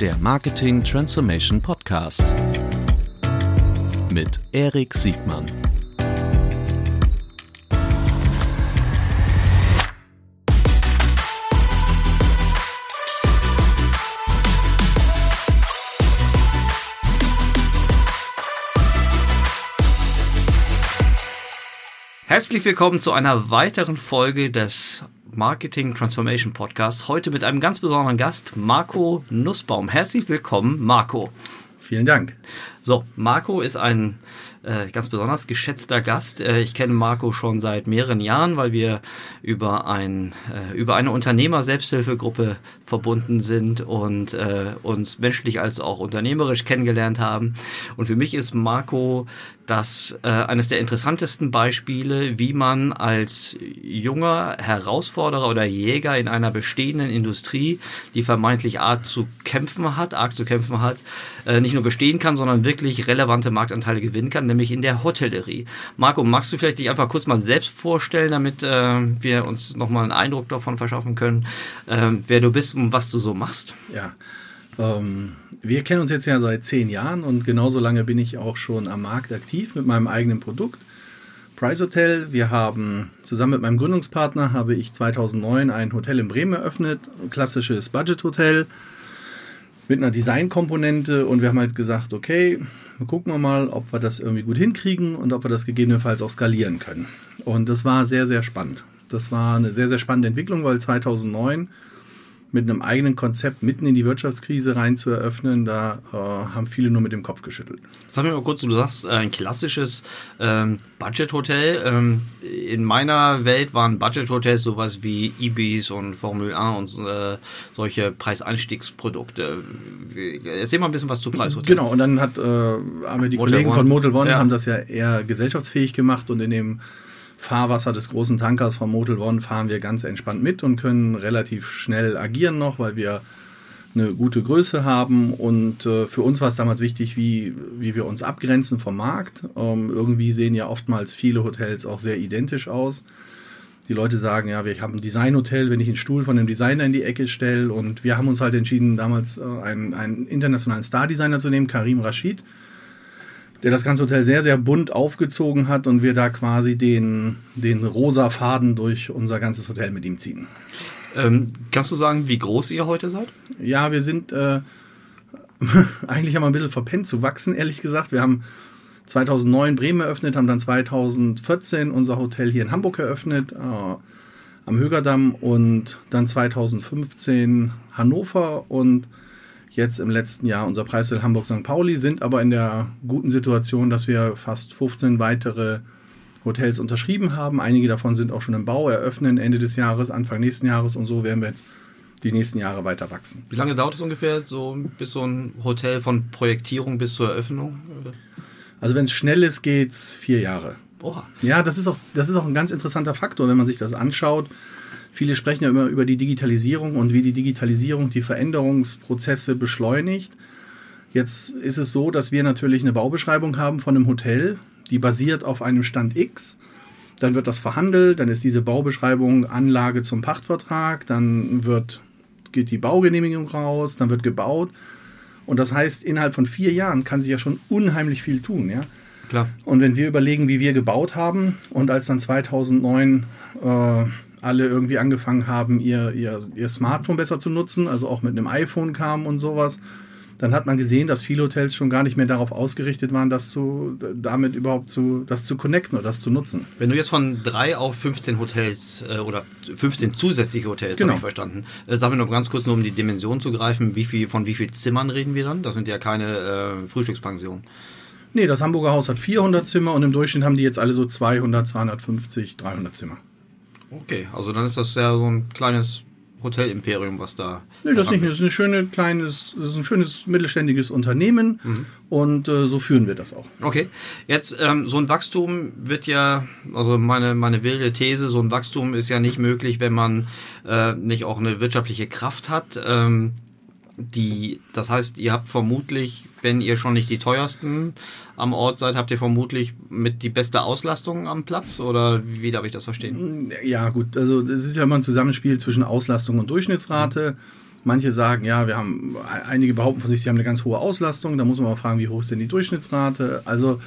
der Marketing Transformation Podcast mit Erik Siegmann. Herzlich willkommen zu einer weiteren Folge des Marketing Transformation Podcast. Heute mit einem ganz besonderen Gast, Marco Nussbaum. Herzlich willkommen, Marco. Vielen Dank. So, Marco ist ein äh, ganz besonders geschätzter Gast. Äh, ich kenne Marco schon seit mehreren Jahren, weil wir über, ein, äh, über eine Unternehmer-Selbsthilfegruppe verbunden sind und äh, uns menschlich als auch unternehmerisch kennengelernt haben. Und für mich ist Marco das äh, eines der interessantesten Beispiele, wie man als junger Herausforderer oder Jäger in einer bestehenden Industrie, die vermeintlich arg zu kämpfen hat, arg zu kämpfen hat, äh, nicht nur bestehen kann, sondern wirklich relevante Marktanteile gewinnen kann, nämlich in der Hotellerie. Marco, magst du vielleicht dich einfach kurz mal selbst vorstellen, damit äh, wir uns nochmal einen Eindruck davon verschaffen können, äh, wer du bist und was du so machst? Ja. Ähm, wir kennen uns jetzt ja seit zehn Jahren und genauso lange bin ich auch schon am Markt aktiv mit meinem eigenen Produkt. Price Hotel. Wir haben zusammen mit meinem Gründungspartner habe ich 2009 ein Hotel in Bremen eröffnet, klassisches Budget Hotel mit einer Designkomponente und wir haben halt gesagt, okay, wir gucken mal, ob wir das irgendwie gut hinkriegen und ob wir das gegebenenfalls auch skalieren können. Und das war sehr, sehr spannend. Das war eine sehr, sehr spannende Entwicklung, weil 2009 mit einem eigenen Konzept mitten in die Wirtschaftskrise rein zu eröffnen, da äh, haben viele nur mit dem Kopf geschüttelt. Sag mir mal kurz, du sagst äh, ein klassisches ähm, Budget-Hotel. Ähm, in meiner Welt waren Budget-Hotels sowas wie Ibis und Formel 1 und äh, solche Preiseinstiegsprodukte. Erzähl mal ein bisschen was zu Preishotel. Genau, und dann hat, äh, haben wir die Motel Kollegen One. von Motel One ja. haben das ja eher gesellschaftsfähig gemacht und in dem Fahrwasser des großen Tankers vom Motel One fahren wir ganz entspannt mit und können relativ schnell agieren noch, weil wir eine gute Größe haben. Und äh, für uns war es damals wichtig, wie, wie wir uns abgrenzen vom Markt. Ähm, irgendwie sehen ja oftmals viele Hotels auch sehr identisch aus. Die Leute sagen, ja, wir haben ein Designhotel, wenn ich einen Stuhl von einem Designer in die Ecke stelle. Und wir haben uns halt entschieden, damals äh, einen, einen internationalen Star-Designer zu nehmen, Karim Rashid der das ganze Hotel sehr, sehr bunt aufgezogen hat und wir da quasi den, den rosa Faden durch unser ganzes Hotel mit ihm ziehen. Ähm, kannst du sagen, wie groß ihr heute seid? Ja, wir sind äh, eigentlich haben wir ein bisschen verpennt zu wachsen, ehrlich gesagt. Wir haben 2009 Bremen eröffnet, haben dann 2014 unser Hotel hier in Hamburg eröffnet, äh, am Högerdamm und dann 2015 Hannover und jetzt im letzten Jahr unser Preissel Hamburg-St. Pauli, sind aber in der guten Situation, dass wir fast 15 weitere Hotels unterschrieben haben. Einige davon sind auch schon im Bau, eröffnen Ende des Jahres, Anfang nächsten Jahres und so werden wir jetzt die nächsten Jahre weiter wachsen. Wie lange dauert es ungefähr, so bis so ein Hotel von Projektierung bis zur Eröffnung? Also wenn es schnell ist, geht es vier Jahre. Oha. Ja, das ist, auch, das ist auch ein ganz interessanter Faktor, wenn man sich das anschaut. Viele sprechen ja immer über die Digitalisierung und wie die Digitalisierung die Veränderungsprozesse beschleunigt. Jetzt ist es so, dass wir natürlich eine Baubeschreibung haben von einem Hotel, die basiert auf einem Stand X. Dann wird das verhandelt, dann ist diese Baubeschreibung Anlage zum Pachtvertrag, dann wird, geht die Baugenehmigung raus, dann wird gebaut. Und das heißt, innerhalb von vier Jahren kann sich ja schon unheimlich viel tun. Ja? Klar. Und wenn wir überlegen, wie wir gebaut haben und als dann 2009 äh, alle irgendwie angefangen haben, ihr, ihr, ihr Smartphone besser zu nutzen, also auch mit einem iPhone kamen und sowas, dann hat man gesehen, dass viele Hotels schon gar nicht mehr darauf ausgerichtet waren, das zu, damit überhaupt zu, das zu connecten oder das zu nutzen. Wenn du jetzt von drei auf 15 Hotels äh, oder 15 zusätzliche Hotels, genau. habe ich verstanden. Äh, sagen wir noch ganz kurz, nur um die Dimension zu greifen, wie viel, von wie vielen Zimmern reden wir dann? Das sind ja keine äh, Frühstückspensionen. Nee, das Hamburger Haus hat 400 Zimmer und im Durchschnitt haben die jetzt alle so 200, 250, 300 Zimmer. Okay, also dann ist das ja so ein kleines Hotelimperium, was da. Nee, das nicht. Das ist, ein schöne, kleines, das ist ein schönes mittelständiges Unternehmen mhm. und äh, so führen wir das auch. Okay. Jetzt, ähm, so ein Wachstum wird ja, also meine, meine wilde These, so ein Wachstum ist ja nicht möglich, wenn man äh, nicht auch eine wirtschaftliche Kraft hat. Ähm, die, das heißt, ihr habt vermutlich, wenn ihr schon nicht die teuersten am Ort seid, habt ihr vermutlich mit die beste Auslastung am Platz oder wie darf ich das verstehen? Ja, gut, also das ist ja immer ein Zusammenspiel zwischen Auslastung und Durchschnittsrate. Manche sagen, ja, wir haben, einige behaupten von sich, sie haben eine ganz hohe Auslastung. Da muss man mal fragen, wie hoch ist denn die Durchschnittsrate? Also,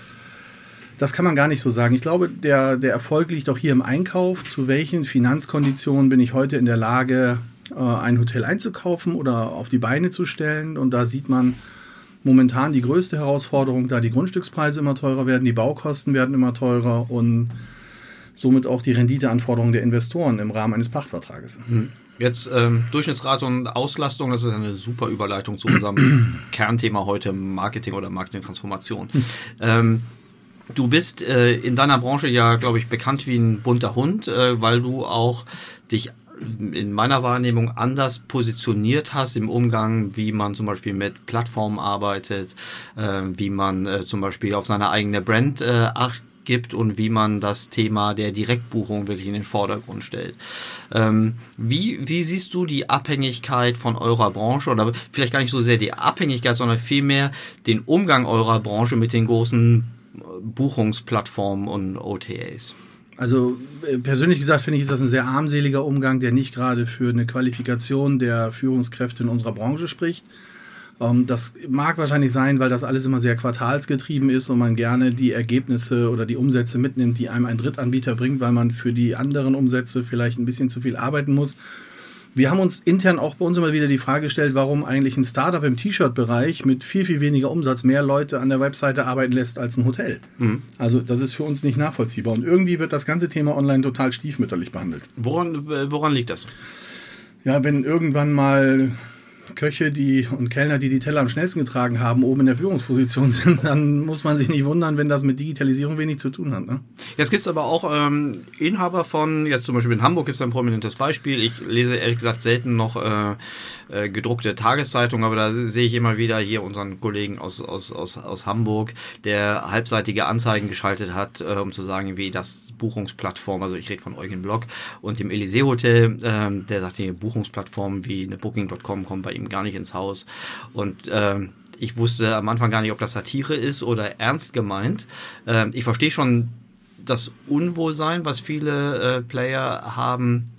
das kann man gar nicht so sagen. Ich glaube, der, der Erfolg liegt auch hier im Einkauf. Zu welchen Finanzkonditionen bin ich heute in der Lage, ein Hotel einzukaufen oder auf die Beine zu stellen? Und da sieht man momentan die größte Herausforderung, da die Grundstückspreise immer teurer werden, die Baukosten werden immer teurer und somit auch die Renditeanforderungen der Investoren im Rahmen eines Pachtvertrages. Hm. Jetzt ähm, Durchschnittsrate und Auslastung, das ist eine super Überleitung zu unserem Kernthema heute, Marketing oder Marketingtransformation. Hm. Ähm, du bist äh, in deiner Branche ja, glaube ich, bekannt wie ein bunter Hund, äh, weil du auch dich in meiner Wahrnehmung anders positioniert hast im Umgang, wie man zum Beispiel mit Plattformen arbeitet, äh, wie man äh, zum Beispiel auf seine eigene Brand äh, acht gibt und wie man das Thema der Direktbuchung wirklich in den Vordergrund stellt. Ähm, wie, wie siehst du die Abhängigkeit von eurer Branche oder vielleicht gar nicht so sehr die Abhängigkeit, sondern vielmehr den Umgang eurer Branche mit den großen äh, Buchungsplattformen und OTAs? Also äh, persönlich gesagt finde ich, ist das ein sehr armseliger Umgang, der nicht gerade für eine Qualifikation der Führungskräfte in unserer Branche spricht. Ähm, das mag wahrscheinlich sein, weil das alles immer sehr quartalsgetrieben ist und man gerne die Ergebnisse oder die Umsätze mitnimmt, die einem ein Drittanbieter bringt, weil man für die anderen Umsätze vielleicht ein bisschen zu viel arbeiten muss. Wir haben uns intern auch bei uns immer wieder die Frage gestellt, warum eigentlich ein Startup im T-Shirt-Bereich mit viel, viel weniger Umsatz mehr Leute an der Webseite arbeiten lässt als ein Hotel. Mhm. Also das ist für uns nicht nachvollziehbar. Und irgendwie wird das ganze Thema online total stiefmütterlich behandelt. Woran, woran liegt das? Ja, wenn irgendwann mal Köche die, und Kellner, die die Teller am schnellsten getragen haben, oben in der Führungsposition sind, dann muss man sich nicht wundern, wenn das mit Digitalisierung wenig zu tun hat. Ne? Jetzt gibt es aber auch ähm, Inhaber von, jetzt zum Beispiel in Hamburg gibt es ein prominentes Beispiel. Ich lese ehrlich gesagt selten noch äh, äh, gedruckte Tageszeitungen, aber da sehe ich immer wieder hier unseren Kollegen aus, aus, aus, aus Hamburg, der halbseitige Anzeigen geschaltet hat, äh, um zu sagen, wie das Buchungsplattform, also ich rede von Eugen Block und dem Elysee Hotel, äh, der sagt, die Buchungsplattform wie eine Booking.com kommt bei ihm gar nicht ins Haus. Und äh, ich wusste am Anfang gar nicht, ob das Satire ist oder ernst gemeint. Äh, ich verstehe schon das Unwohlsein, was viele äh, Player haben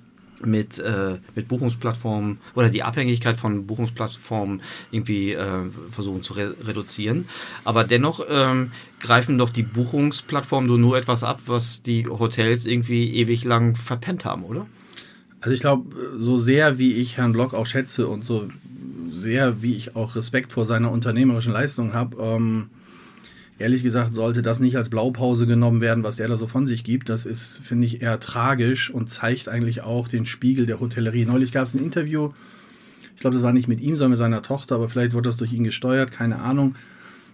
mit, äh, mit Buchungsplattformen oder die Abhängigkeit von Buchungsplattformen irgendwie äh, versuchen zu re reduzieren. Aber dennoch ähm, greifen doch die Buchungsplattformen nur etwas ab, was die Hotels irgendwie ewig lang verpennt haben, oder? Also ich glaube, so sehr wie ich Herrn Block auch schätze und so sehr, wie ich auch Respekt vor seiner unternehmerischen Leistung habe. Ähm, ehrlich gesagt sollte das nicht als Blaupause genommen werden, was der da so von sich gibt. Das ist, finde ich, eher tragisch und zeigt eigentlich auch den Spiegel der Hotellerie. Neulich gab es ein Interview, ich glaube, das war nicht mit ihm, sondern mit seiner Tochter, aber vielleicht wurde das durch ihn gesteuert, keine Ahnung.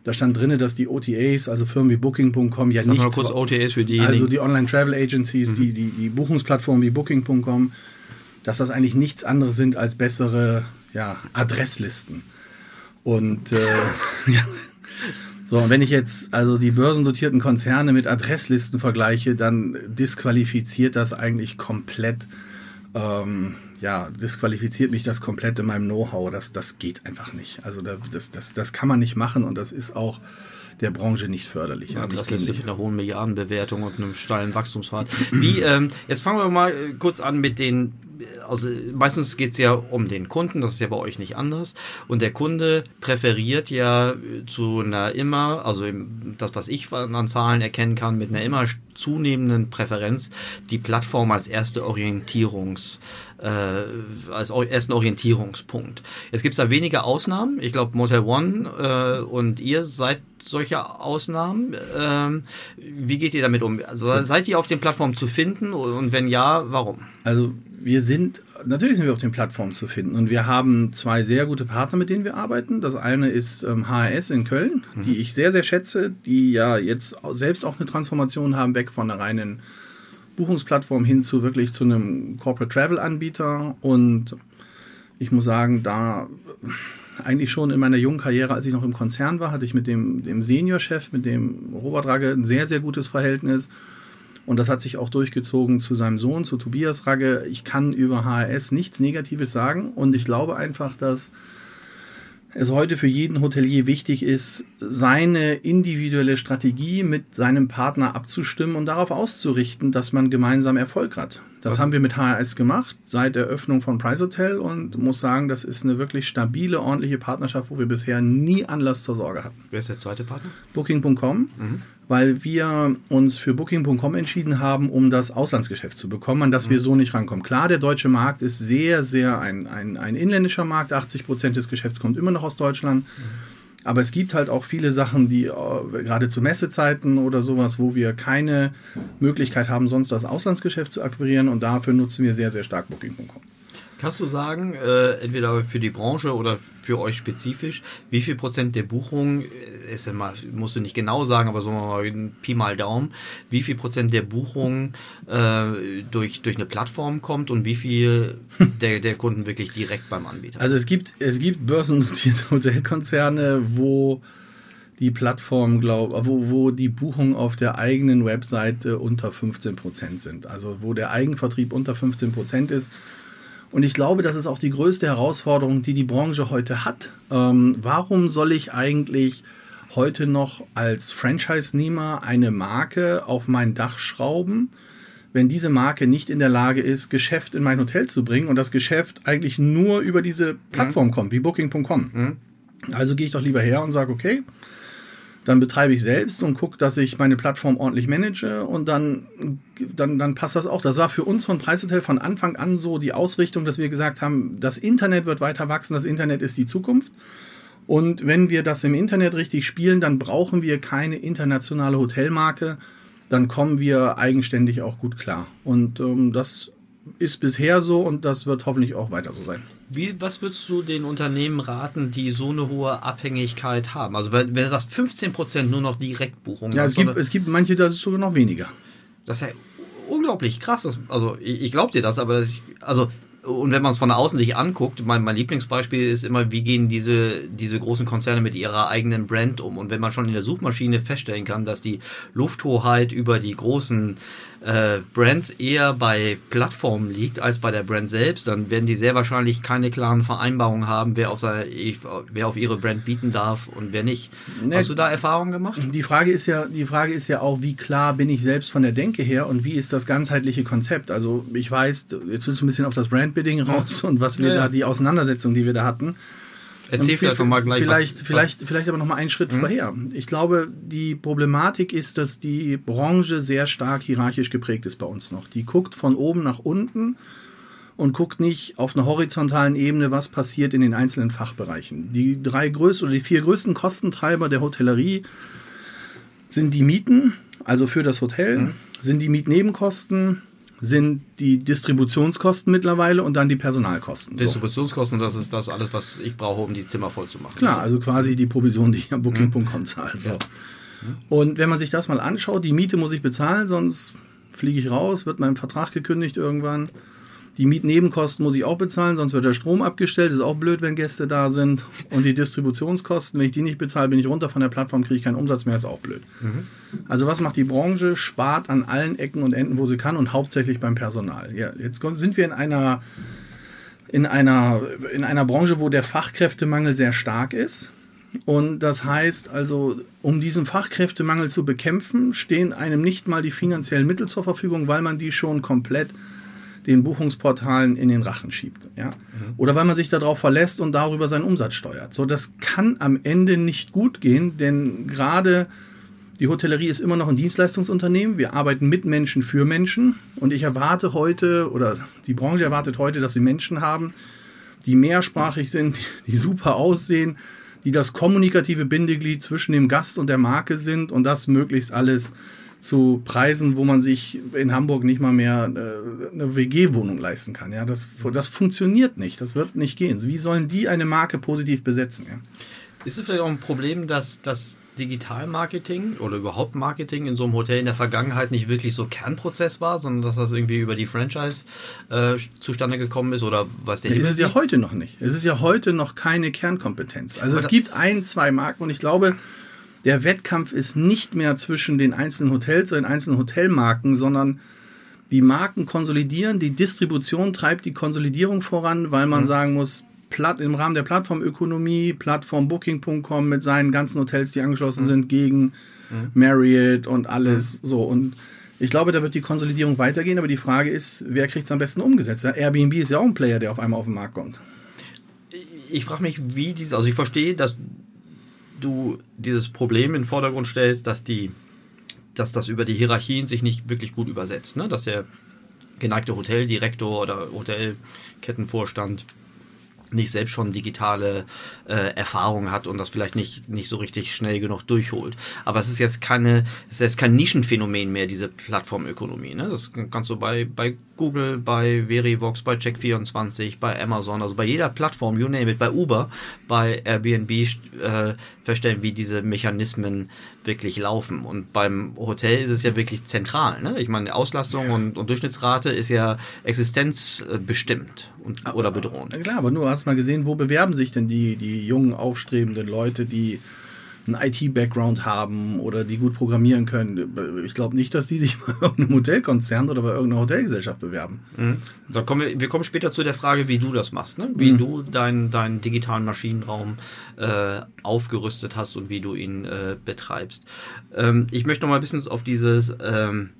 Da stand drin, dass die OTAs, also Firmen wie Booking.com, ja nicht. kurz OTAs für die. Also die Online Travel Agencies, mhm. die, die, die Buchungsplattformen wie Booking.com, dass das eigentlich nichts anderes sind als bessere ja, Adresslisten. Und äh, ja. So, wenn ich jetzt also die börsendotierten Konzerne mit Adresslisten vergleiche, dann disqualifiziert das eigentlich komplett, ähm, ja, disqualifiziert mich das komplett in meinem Know-how. Das, das geht einfach nicht. Also das, das, das kann man nicht machen und das ist auch der Branche nicht förderlich. Ja, das ist mit einer hohen Milliardenbewertung und einem steilen Wachstumspfad. Wie, ähm, jetzt fangen wir mal äh, kurz an mit den also meistens geht es ja um den Kunden, das ist ja bei euch nicht anders. Und der Kunde präferiert ja zu einer immer, also das, was ich an Zahlen erkennen kann, mit einer immer zunehmenden Präferenz die Plattform als erste Orientierungs, äh, als ersten Orientierungspunkt. Es gibt da wenige Ausnahmen. Ich glaube, Motel One äh, und ihr seid solche Ausnahmen. Ähm, wie geht ihr damit um? Also, seid ihr auf den Plattformen zu finden und wenn ja, warum? Also wir sind, natürlich sind wir auf den Plattformen zu finden und wir haben zwei sehr gute Partner, mit denen wir arbeiten. Das eine ist ähm, HRS in Köln, mhm. die ich sehr, sehr schätze, die ja jetzt selbst auch eine Transformation haben, weg von einer reinen Buchungsplattform hin zu wirklich zu einem Corporate Travel Anbieter und ich muss sagen, da eigentlich schon in meiner jungen Karriere, als ich noch im Konzern war, hatte ich mit dem, dem Seniorchef, mit dem Robert Ragge, ein sehr, sehr gutes Verhältnis. Und das hat sich auch durchgezogen zu seinem Sohn, zu Tobias Ragge. Ich kann über HRS nichts Negatives sagen und ich glaube einfach, dass es heute für jeden Hotelier wichtig ist, seine individuelle Strategie mit seinem Partner abzustimmen und darauf auszurichten, dass man gemeinsam Erfolg hat. Das Was? haben wir mit HRS gemacht seit der Öffnung von Price Hotel und muss sagen, das ist eine wirklich stabile, ordentliche Partnerschaft, wo wir bisher nie Anlass zur Sorge hatten. Wer ist der zweite Partner? Booking.com. Mhm weil wir uns für Booking.com entschieden haben, um das Auslandsgeschäft zu bekommen, an das mhm. wir so nicht rankommen. Klar, der deutsche Markt ist sehr, sehr ein, ein, ein inländischer Markt. 80 Prozent des Geschäfts kommt immer noch aus Deutschland. Mhm. Aber es gibt halt auch viele Sachen, die äh, gerade zu Messezeiten oder sowas, wo wir keine Möglichkeit haben, sonst das Auslandsgeschäft zu akquirieren. Und dafür nutzen wir sehr, sehr stark Booking.com. Kannst du sagen, äh, entweder für die Branche oder für euch spezifisch, wie viel Prozent der Buchungen, äh, ist immer, musst du nicht genau sagen, aber so mal Pi mal Daumen, wie viel Prozent der Buchungen äh, durch, durch eine Plattform kommt und wie viel der, der Kunden wirklich direkt beim Anbieter? Also es gibt, es gibt börsennotierte Hotelkonzerne, wo die Plattform, glaube wo, wo die Buchungen auf der eigenen Webseite unter 15 Prozent sind. Also wo der Eigenvertrieb unter 15 Prozent ist. Und ich glaube, das ist auch die größte Herausforderung, die die Branche heute hat. Ähm, warum soll ich eigentlich heute noch als Franchise-Nehmer eine Marke auf mein Dach schrauben, wenn diese Marke nicht in der Lage ist, Geschäft in mein Hotel zu bringen und das Geschäft eigentlich nur über diese Plattform mhm. kommt, wie Booking.com? Mhm. Also gehe ich doch lieber her und sage, okay, dann betreibe ich selbst und gucke, dass ich meine Plattform ordentlich manage und dann, dann, dann passt das auch. Das war für uns von Preishotel von Anfang an so die Ausrichtung, dass wir gesagt haben, das Internet wird weiter wachsen, das Internet ist die Zukunft. Und wenn wir das im Internet richtig spielen, dann brauchen wir keine internationale Hotelmarke, dann kommen wir eigenständig auch gut klar. Und ähm, das ist bisher so und das wird hoffentlich auch weiter so sein. Wie, was würdest du den Unternehmen raten, die so eine hohe Abhängigkeit haben? Also wenn, wenn du sagst 15% nur noch Direktbuchungen. Ja, es gibt, es gibt manche, das ist sogar noch weniger. Das ist ja unglaublich krass. Das, also ich, ich glaube dir das, aber ich, also und wenn man es von außen sich anguckt, mein, mein Lieblingsbeispiel ist immer, wie gehen diese, diese großen Konzerne mit ihrer eigenen Brand um? Und wenn man schon in der Suchmaschine feststellen kann, dass die Lufthoheit über die großen äh, Brands eher bei Plattformen liegt als bei der Brand selbst, dann werden die sehr wahrscheinlich keine klaren Vereinbarungen haben, wer auf, seine, wer auf ihre Brand bieten darf und wer nicht. Ne, Hast du da Erfahrungen gemacht? Die Frage, ist ja, die Frage ist ja auch, wie klar bin ich selbst von der Denke her und wie ist das ganzheitliche Konzept? Also ich weiß, jetzt willst du ein bisschen auf das Brandbidding raus und was wir ja. da, die Auseinandersetzung, die wir da hatten. Erzähl vielleicht mal gleich. Vielleicht, was, vielleicht, was? vielleicht aber noch mal einen Schritt hm? vorher. Ich glaube, die Problematik ist, dass die Branche sehr stark hierarchisch geprägt ist bei uns noch. Die guckt von oben nach unten und guckt nicht auf einer horizontalen Ebene, was passiert in den einzelnen Fachbereichen. Die drei größten oder die vier größten Kostentreiber der Hotellerie sind die Mieten, also für das Hotel, hm. sind die Mietnebenkosten, sind die Distributionskosten mittlerweile und dann die Personalkosten. Distributionskosten, das ist das alles, was ich brauche, um die Zimmer voll zu machen. Klar, also quasi die Provision, die ich am Booking.com mhm. zahle. So. Ja. Und wenn man sich das mal anschaut, die Miete muss ich bezahlen, sonst fliege ich raus, wird mein Vertrag gekündigt irgendwann. Die Mietnebenkosten muss ich auch bezahlen, sonst wird der Strom abgestellt. Ist auch blöd, wenn Gäste da sind. Und die Distributionskosten, wenn ich die nicht bezahle, bin ich runter von der Plattform, kriege ich keinen Umsatz mehr, ist auch blöd. Mhm. Also was macht die Branche? Spart an allen Ecken und Enden, wo sie kann und hauptsächlich beim Personal. Ja, jetzt sind wir in einer, in einer, in einer Branche, wo der Fachkräftemangel sehr stark ist. Und das heißt also, um diesen Fachkräftemangel zu bekämpfen, stehen einem nicht mal die finanziellen Mittel zur Verfügung, weil man die schon komplett den Buchungsportalen in den Rachen schiebt. Ja? Mhm. Oder weil man sich darauf verlässt und darüber seinen Umsatz steuert. So, das kann am Ende nicht gut gehen, denn gerade die Hotellerie ist immer noch ein Dienstleistungsunternehmen. Wir arbeiten mit Menschen für Menschen. Und ich erwarte heute, oder die Branche erwartet heute, dass sie Menschen haben, die mehrsprachig sind, die super aussehen, die das kommunikative Bindeglied zwischen dem Gast und der Marke sind und das möglichst alles zu Preisen, wo man sich in Hamburg nicht mal mehr äh, eine WG-Wohnung leisten kann. Ja, das, das funktioniert nicht. Das wird nicht gehen. Wie sollen die eine Marke positiv besetzen? Ja? Ist es vielleicht auch ein Problem, dass das Digitalmarketing oder überhaupt Marketing in so einem Hotel in der Vergangenheit nicht wirklich so Kernprozess war, sondern dass das irgendwie über die Franchise äh, zustande gekommen ist oder was der ja, Ist es ja heute noch nicht. Es ist ja heute noch keine Kernkompetenz. Also Aber es gibt ein, zwei Marken und ich glaube, der Wettkampf ist nicht mehr zwischen den einzelnen Hotels oder den einzelnen Hotelmarken, sondern die Marken konsolidieren, die Distribution treibt die Konsolidierung voran, weil man mhm. sagen muss, im Rahmen der Plattformökonomie, Plattform Booking.com mit seinen ganzen Hotels, die angeschlossen mhm. sind, gegen mhm. Marriott und alles mhm. so. Und Ich glaube, da wird die Konsolidierung weitergehen, aber die Frage ist, wer kriegt es am besten umgesetzt? Airbnb ist ja auch ein Player, der auf einmal auf den Markt kommt. Ich frage mich, wie dieses, also ich verstehe, dass du dieses Problem in den Vordergrund stellst, dass die, dass das über die Hierarchien sich nicht wirklich gut übersetzt, ne? dass der geneigte Hoteldirektor oder Hotelkettenvorstand nicht selbst schon digitale äh, Erfahrung hat und das vielleicht nicht, nicht so richtig schnell genug durchholt. Aber es ist jetzt keine, es ist jetzt kein Nischenphänomen mehr, diese Plattformökonomie. Ne? Das kannst du bei, bei Google, bei Verivox, bei Check24, bei Amazon, also bei jeder Plattform, you name it, bei Uber, bei Airbnb äh, feststellen, wie diese Mechanismen wirklich laufen. Und beim Hotel ist es ja wirklich zentral. Ne? Ich meine, Auslastung und, und Durchschnittsrate ist ja existenzbestimmt und, oder bedrohend. Klar, aber nur hast du mal gesehen, wo bewerben sich denn die, die jungen, aufstrebenden Leute, die einen IT-Background haben oder die gut programmieren können. Ich glaube nicht, dass die sich bei irgendeinem Hotelkonzern oder bei irgendeiner Hotelgesellschaft bewerben. Mhm. Da kommen wir, wir kommen später zu der Frage, wie du das machst, ne? wie mhm. du deinen dein digitalen Maschinenraum äh, aufgerüstet hast und wie du ihn äh, betreibst. Ähm, ich möchte noch mal ein bisschen auf dieses ähm,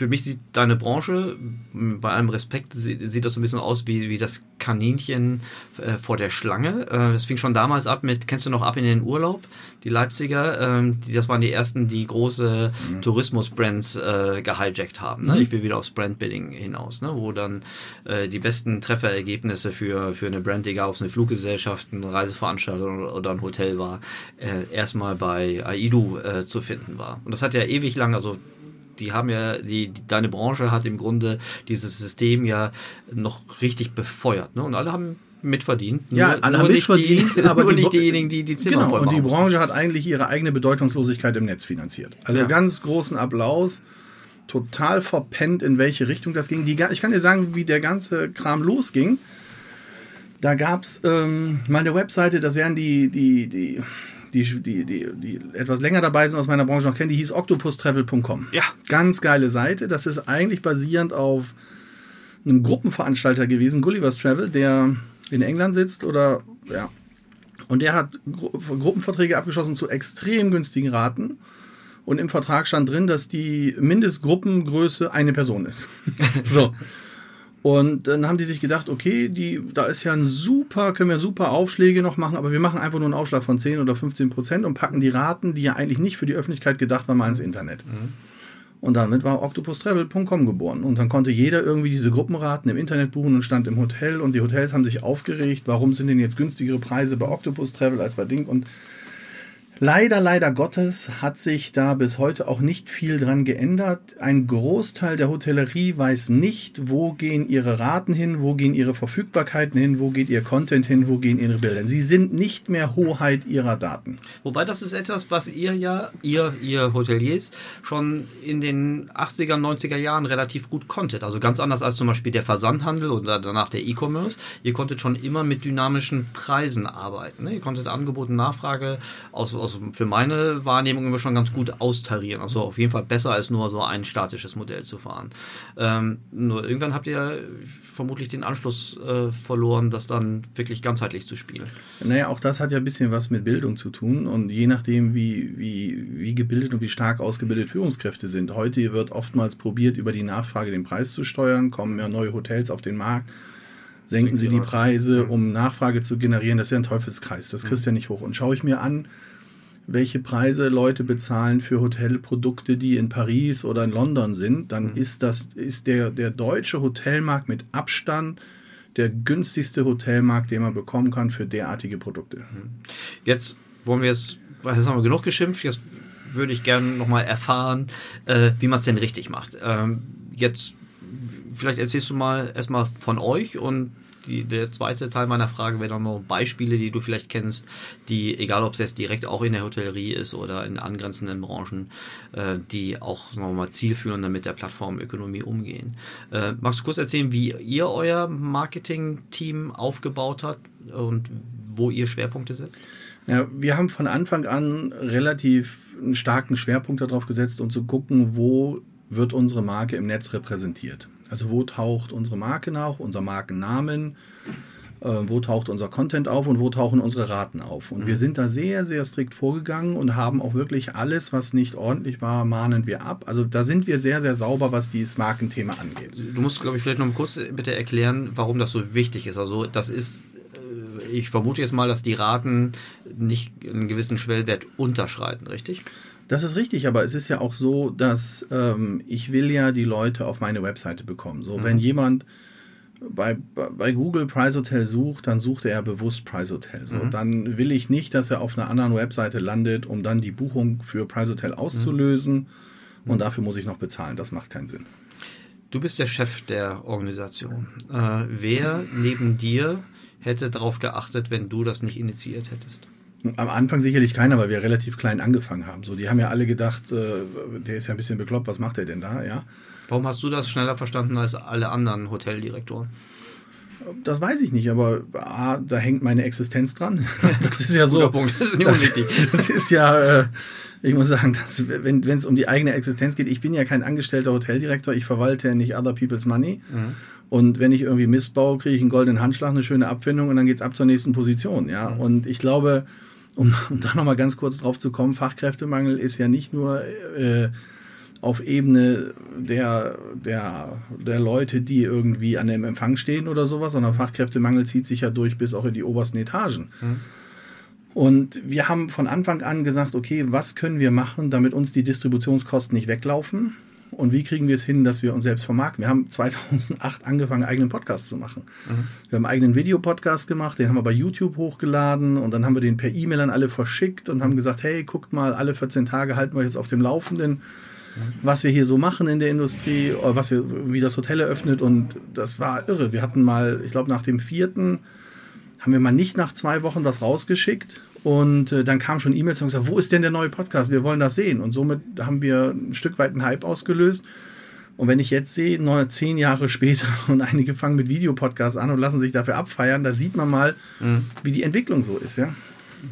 für mich sieht deine Branche, bei allem Respekt, sieht, das so ein bisschen aus wie, wie das Kaninchen äh, vor der Schlange. Äh, das fing schon damals ab mit, kennst du noch ab in den Urlaub? Die Leipziger, ähm, die, das waren die ersten, die große mhm. Tourismus-Brands äh, gehijackt haben. Ne? Mhm. Ich will wieder aufs Brandbuilding hinaus, ne? wo dann äh, die besten Trefferergebnisse für, für eine Brand, egal ob es eine Fluggesellschaft, eine Reiseveranstaltung oder ein Hotel war, äh, erstmal bei AIDU äh, zu finden war. Und das hat ja ewig lang, also die haben ja, die, die, deine Branche hat im Grunde dieses System ja noch richtig befeuert. Ne? Und alle haben mitverdient. Ja, alle haben mitverdient, die, aber nur die, nicht diejenigen, die die Zimmer Genau, und die Branche hat eigentlich ihre eigene Bedeutungslosigkeit im Netz finanziert. Also ja. ganz großen Applaus. Total verpennt, in welche Richtung das ging. Die, ich kann dir sagen, wie der ganze Kram losging. Da gab es ähm, mal eine Webseite, das wären die, die, die die, die, die, die etwas länger dabei sind aus meiner Branche noch kennen, die hieß octopustravel.com. Ja. Ganz geile Seite. Das ist eigentlich basierend auf einem Gruppenveranstalter gewesen, Gullivers Travel, der in England sitzt oder ja. Und der hat Gru Gruppenverträge abgeschlossen zu extrem günstigen Raten. Und im Vertrag stand drin, dass die Mindestgruppengröße eine Person ist. so. Und dann haben die sich gedacht, okay, die, da ist ja ein super, können wir super Aufschläge noch machen, aber wir machen einfach nur einen Aufschlag von 10 oder 15 Prozent und packen die Raten, die ja eigentlich nicht für die Öffentlichkeit gedacht waren, mal ins Internet. Mhm. Und damit war octopustravel.com geboren. Und dann konnte jeder irgendwie diese Gruppenraten im Internet buchen und stand im Hotel und die Hotels haben sich aufgeregt, warum sind denn jetzt günstigere Preise bei Octopus Travel als bei Ding und Leider, leider Gottes hat sich da bis heute auch nicht viel dran geändert. Ein Großteil der Hotellerie weiß nicht, wo gehen ihre Raten hin, wo gehen ihre Verfügbarkeiten hin, wo geht ihr Content hin, wo gehen ihre Bilder. Sie sind nicht mehr Hoheit ihrer Daten. Wobei das ist etwas, was ihr ja, ihr, ihr Hoteliers, schon in den 80er, 90er Jahren relativ gut konntet. Also ganz anders als zum Beispiel der Versandhandel oder danach der E-Commerce. Ihr konntet schon immer mit dynamischen Preisen arbeiten. Ne? Ihr konntet Angebot und Nachfrage aus, aus also für meine Wahrnehmung immer schon ganz gut austarieren. Also auf jeden Fall besser als nur so ein statisches Modell zu fahren. Ähm, nur irgendwann habt ihr vermutlich den Anschluss äh, verloren, das dann wirklich ganzheitlich zu spielen. Naja, auch das hat ja ein bisschen was mit Bildung zu tun und je nachdem, wie, wie, wie gebildet und wie stark ausgebildet Führungskräfte sind. Heute wird oftmals probiert, über die Nachfrage den Preis zu steuern, kommen ja neue Hotels auf den Markt senken sie die Preise, um Nachfrage zu generieren. Das ist ja ein Teufelskreis. Das kriegst du ja nicht hoch. Und schaue ich mir an, welche Preise Leute bezahlen für Hotelprodukte, die in Paris oder in London sind, dann mhm. ist das ist der, der deutsche Hotelmarkt mit Abstand der günstigste Hotelmarkt, den man bekommen kann für derartige Produkte. Mhm. Jetzt wollen wir es, jetzt haben wir genug geschimpft, jetzt würde ich gerne nochmal erfahren, äh, wie man es denn richtig macht. Ähm, jetzt, vielleicht erzählst du mal erstmal von euch und die, der zweite Teil meiner Frage wäre dann noch Beispiele, die du vielleicht kennst, die, egal ob es jetzt direkt auch in der Hotellerie ist oder in angrenzenden Branchen, äh, die auch nochmal zielführender mit der Plattformökonomie umgehen. Äh, magst du kurz erzählen, wie ihr euer Marketing-Team aufgebaut habt und wo ihr Schwerpunkte setzt? Ja, wir haben von Anfang an relativ einen starken Schwerpunkt darauf gesetzt, um zu gucken, wo wird unsere Marke im Netz repräsentiert. Also wo taucht unsere Marke nach, unser Markennamen, äh, wo taucht unser Content auf und wo tauchen unsere Raten auf. Und mhm. wir sind da sehr, sehr strikt vorgegangen und haben auch wirklich alles, was nicht ordentlich war, mahnen wir ab. Also da sind wir sehr, sehr sauber, was dieses Markenthema angeht. Du musst, glaube ich, vielleicht noch mal kurz bitte erklären, warum das so wichtig ist. Also das ist äh, ich vermute jetzt mal, dass die Raten nicht einen gewissen Schwellwert unterschreiten, richtig? Das ist richtig, aber es ist ja auch so, dass ähm, ich will ja die Leute auf meine Webseite bekommen. So, mhm. wenn jemand bei, bei Google Price Hotel sucht, dann sucht er bewusst Price Hotel. So, mhm. Dann will ich nicht, dass er auf einer anderen Webseite landet, um dann die Buchung für Price Hotel auszulösen. Mhm. Und dafür muss ich noch bezahlen. Das macht keinen Sinn. Du bist der Chef der Organisation. Äh, wer neben dir hätte darauf geachtet, wenn du das nicht initiiert hättest? Am Anfang sicherlich keiner, weil wir relativ klein angefangen haben. So, die haben ja alle gedacht, äh, der ist ja ein bisschen bekloppt, was macht der denn da, ja? Warum hast du das schneller verstanden als alle anderen Hoteldirektoren? Das weiß ich nicht, aber ah, da hängt meine Existenz dran. Das ist ja so. Punkt. Das ist nicht unwichtig. Das, das, ist ja, äh, ich muss sagen, dass, wenn es um die eigene Existenz geht, ich bin ja kein angestellter Hoteldirektor, ich verwalte ja nicht other people's money. Mhm. Und wenn ich irgendwie Mist baue, kriege ich einen goldenen Handschlag, eine schöne Abfindung und dann geht es ab zur nächsten Position. Ja? Mhm. Und ich glaube, um, um da nochmal ganz kurz drauf zu kommen, Fachkräftemangel ist ja nicht nur äh, auf Ebene der, der, der Leute, die irgendwie an dem Empfang stehen oder sowas, sondern Fachkräftemangel zieht sich ja durch bis auch in die obersten Etagen. Mhm. Und wir haben von Anfang an gesagt, okay, was können wir machen, damit uns die Distributionskosten nicht weglaufen? Und wie kriegen wir es hin, dass wir uns selbst vermarkten? Wir haben 2008 angefangen, einen eigenen Podcast zu machen. Mhm. Wir haben einen eigenen Videopodcast gemacht, den haben wir bei YouTube hochgeladen und dann haben wir den per E-Mail an alle verschickt und haben gesagt, hey, guckt mal, alle 14 Tage halten wir jetzt auf dem Laufenden, mhm. was wir hier so machen in der Industrie, was wir, wie das Hotel eröffnet und das war irre. Wir hatten mal, ich glaube, nach dem vierten haben wir mal nicht nach zwei Wochen was rausgeschickt und äh, dann kam schon E-Mails und gesagt, wo ist denn der neue Podcast? Wir wollen das sehen. Und somit haben wir ein Stück weit einen Hype ausgelöst. Und wenn ich jetzt sehe, neun, zehn Jahre später und einige fangen mit Videopodcasts an und lassen sich dafür abfeiern, da sieht man mal, mhm. wie die Entwicklung so ist, ja.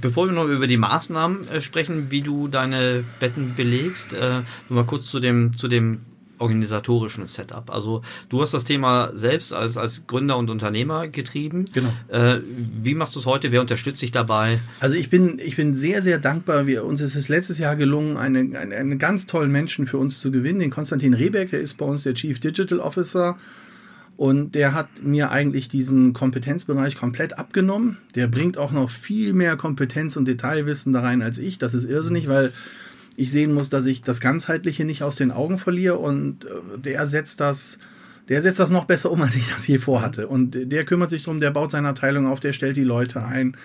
Bevor wir noch über die Maßnahmen äh, sprechen, wie du deine Betten belegst, äh, nur mal kurz zu dem, zu dem organisatorischen Setup. Also du hast das Thema selbst als, als Gründer und Unternehmer getrieben. Genau. Äh, wie machst du es heute? Wer unterstützt dich dabei? Also ich bin, ich bin sehr, sehr dankbar. Wir, uns ist es letztes Jahr gelungen, einen, einen, einen ganz tollen Menschen für uns zu gewinnen. Den Konstantin Rehbeck, der ist bei uns der Chief Digital Officer. Und der hat mir eigentlich diesen Kompetenzbereich komplett abgenommen. Der bringt auch noch viel mehr Kompetenz und Detailwissen da rein als ich. Das ist irrsinnig, weil ich sehen muss, dass ich das Ganzheitliche nicht aus den Augen verliere und äh, der setzt das, der setzt das noch besser um, als ich das je vorhatte. Und der kümmert sich darum, der baut seine Abteilung auf, der stellt die Leute ein.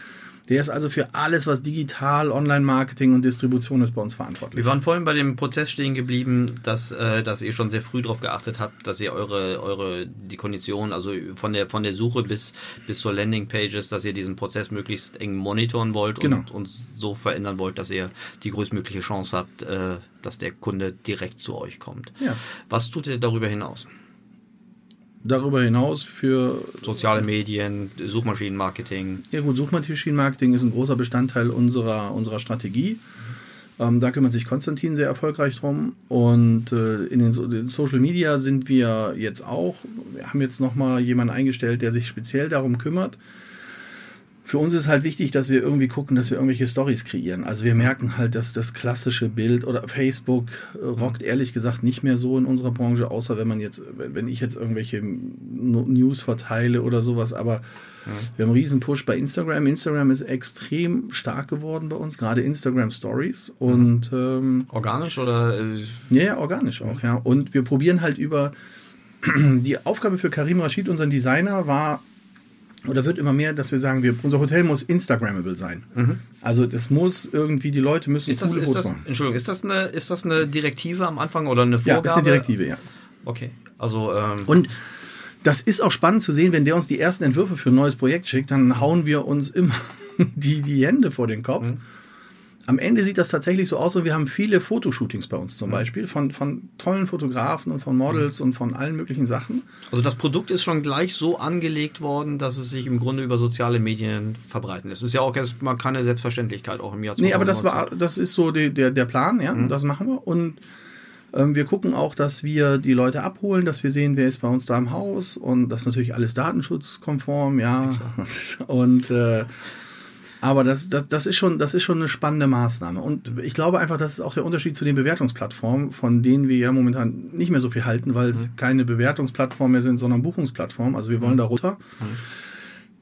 Der ist also für alles, was digital, Online-Marketing und Distribution ist, bei uns verantwortlich. Wir waren vorhin bei dem Prozess stehen geblieben, dass, äh, dass ihr schon sehr früh darauf geachtet habt, dass ihr eure, eure die Konditionen, also von der, von der Suche bis, bis zur Landing-Pages, dass ihr diesen Prozess möglichst eng monitoren wollt genau. und, und so verändern wollt, dass ihr die größtmögliche Chance habt, äh, dass der Kunde direkt zu euch kommt. Ja. Was tut ihr darüber hinaus? Darüber hinaus für soziale Medien, Suchmaschinenmarketing. Ja gut, Suchmaschinenmarketing ist ein großer Bestandteil unserer, unserer Strategie. Ähm, da kümmert sich Konstantin sehr erfolgreich drum. Und äh, in den, so den, Social Media sind wir jetzt auch. Wir haben jetzt nochmal jemanden eingestellt, der sich speziell darum kümmert für uns ist halt wichtig, dass wir irgendwie gucken, dass wir irgendwelche Stories kreieren. Also wir merken halt, dass das klassische Bild oder Facebook äh, rockt ehrlich gesagt nicht mehr so in unserer Branche, außer wenn man jetzt, wenn ich jetzt irgendwelche News verteile oder sowas. Aber ja. wir haben einen riesen Push bei Instagram. Instagram ist extrem stark geworden bei uns, gerade Instagram Stories. Und ähm, organisch oder? Äh ja, ja, organisch auch, ja. Und wir probieren halt über die Aufgabe für Karim Rashid, unseren Designer, war oder wird immer mehr, dass wir sagen, wir, unser Hotel muss Instagrammable sein. Mhm. Also das muss irgendwie, die Leute müssen ist das, coole ist das, machen. Entschuldigung, ist das, eine, ist das eine Direktive am Anfang oder eine Vorgabe? Ja, ist eine Direktive, ja. Okay, also... Ähm Und das ist auch spannend zu sehen, wenn der uns die ersten Entwürfe für ein neues Projekt schickt, dann hauen wir uns immer die, die Hände vor den Kopf. Mhm am Ende sieht das tatsächlich so aus und wir haben viele Fotoshootings bei uns zum mhm. Beispiel von, von tollen Fotografen und von Models mhm. und von allen möglichen Sachen. Also das Produkt ist schon gleich so angelegt worden, dass es sich im Grunde über soziale Medien verbreiten lässt. Das ist ja auch erstmal keine Selbstverständlichkeit auch im Jahr 2019. Nee, aber das war, das ist so die, der, der Plan, ja, mhm. das machen wir und Ähm, wir gucken auch, dass wir die Leute abholen, dass wir sehen, wer ist bei uns da im Haus und das ist natürlich alles datenschutzkonform, ja. ja und äh, aber das, das, das, ist schon, das ist schon eine spannende Maßnahme. Und ich glaube einfach, das ist auch der Unterschied zu den Bewertungsplattformen, von denen wir ja momentan nicht mehr so viel halten, weil es mhm. keine Bewertungsplattform mehr sind, sondern Buchungsplattformen. Also wir wollen mhm. da runter. Mhm.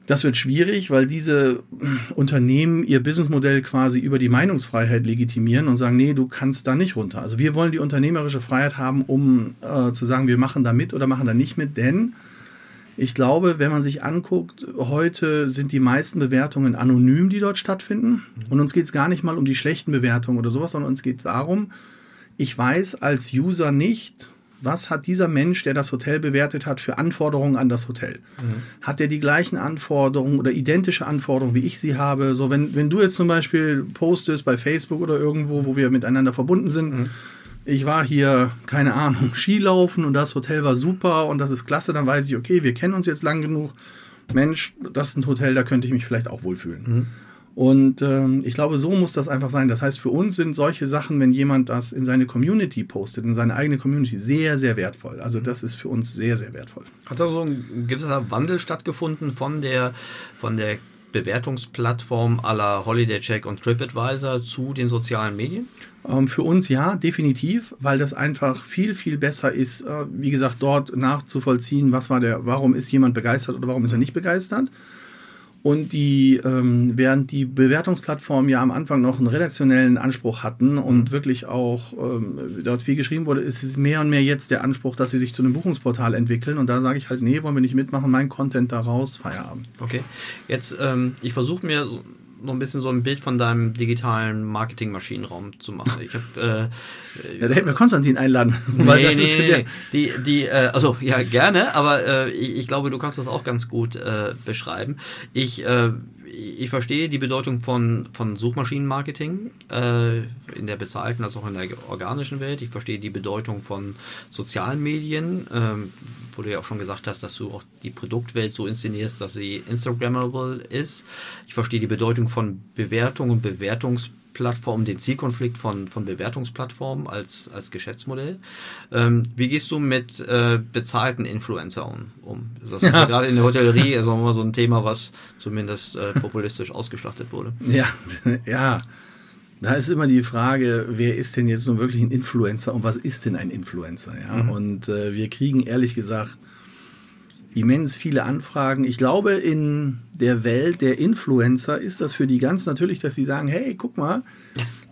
Das wird schwierig, weil diese Unternehmen ihr Businessmodell quasi über die Meinungsfreiheit legitimieren und sagen, nee, du kannst da nicht runter. Also wir wollen die unternehmerische Freiheit haben, um äh, zu sagen, wir machen da mit oder machen da nicht mit, denn ich glaube, wenn man sich anguckt, heute sind die meisten Bewertungen anonym, die dort stattfinden. Und uns geht es gar nicht mal um die schlechten Bewertungen oder sowas, sondern uns geht es darum, ich weiß als User nicht, was hat dieser Mensch, der das Hotel bewertet hat, für Anforderungen an das Hotel? Mhm. Hat er die gleichen Anforderungen oder identische Anforderungen, wie ich sie habe? So, wenn, wenn du jetzt zum Beispiel postest bei Facebook oder irgendwo, wo wir miteinander verbunden sind, mhm ich war hier, keine Ahnung, Skilaufen und das Hotel war super und das ist klasse, dann weiß ich, okay, wir kennen uns jetzt lang genug. Mensch, das ist ein Hotel, da könnte ich mich vielleicht auch wohlfühlen. Mhm. Und ähm, ich glaube, so muss das einfach sein. Das heißt, für uns sind solche Sachen, wenn jemand das in seine Community postet, in seine eigene Community, sehr, sehr wertvoll. Also das ist für uns sehr, sehr wertvoll. Hat da so ein gewisser Wandel stattgefunden von der, von der Bewertungsplattform aller Holiday Check und TripAdvisor zu den sozialen Medien? Ähm, für uns ja, definitiv, weil das einfach viel, viel besser ist, äh, wie gesagt, dort nachzuvollziehen, was war der, warum ist jemand begeistert oder warum ist er nicht begeistert. Und die, ähm, während die Bewertungsplattformen ja am Anfang noch einen redaktionellen Anspruch hatten und mhm. wirklich auch ähm, dort viel geschrieben wurde, ist es mehr und mehr jetzt der Anspruch, dass sie sich zu einem Buchungsportal entwickeln. Und da sage ich halt, nee, wollen wir nicht mitmachen, mein Content daraus, Feierabend. Okay. Jetzt, ähm, ich versuche mir noch ein bisschen so ein Bild von deinem digitalen Marketingmaschinenraum zu machen. Ich habe äh, ja, da hätten wir Konstantin einladen. Nee, nee, nee, die, die, äh, also ja gerne, aber äh, ich, ich, glaube, du kannst das auch ganz gut äh, beschreiben. Ich äh, ich verstehe die Bedeutung von, von Suchmaschinenmarketing äh, in der bezahlten als auch in der organischen Welt. Ich verstehe die Bedeutung von sozialen Medien, ähm, wo du ja auch schon gesagt hast, dass du auch die Produktwelt so inszenierst, dass sie Instagrammable ist. Ich verstehe die Bedeutung von Bewertung und Bewertungsplattformen Plattformen, den Zielkonflikt von, von Bewertungsplattformen als, als Geschäftsmodell. Ähm, wie gehst du mit äh, bezahlten Influencern um? Das ist ja, ja gerade in der Hotellerie also mal so ein Thema, was zumindest äh, populistisch ausgeschlachtet wurde. Ja, ja. Da ist immer die Frage, wer ist denn jetzt nun wirklich ein Influencer und was ist denn ein Influencer? Ja? Mhm. Und äh, wir kriegen ehrlich gesagt immens viele Anfragen. Ich glaube, in der Welt der Influencer ist das für die ganz natürlich, dass sie sagen, hey, guck mal,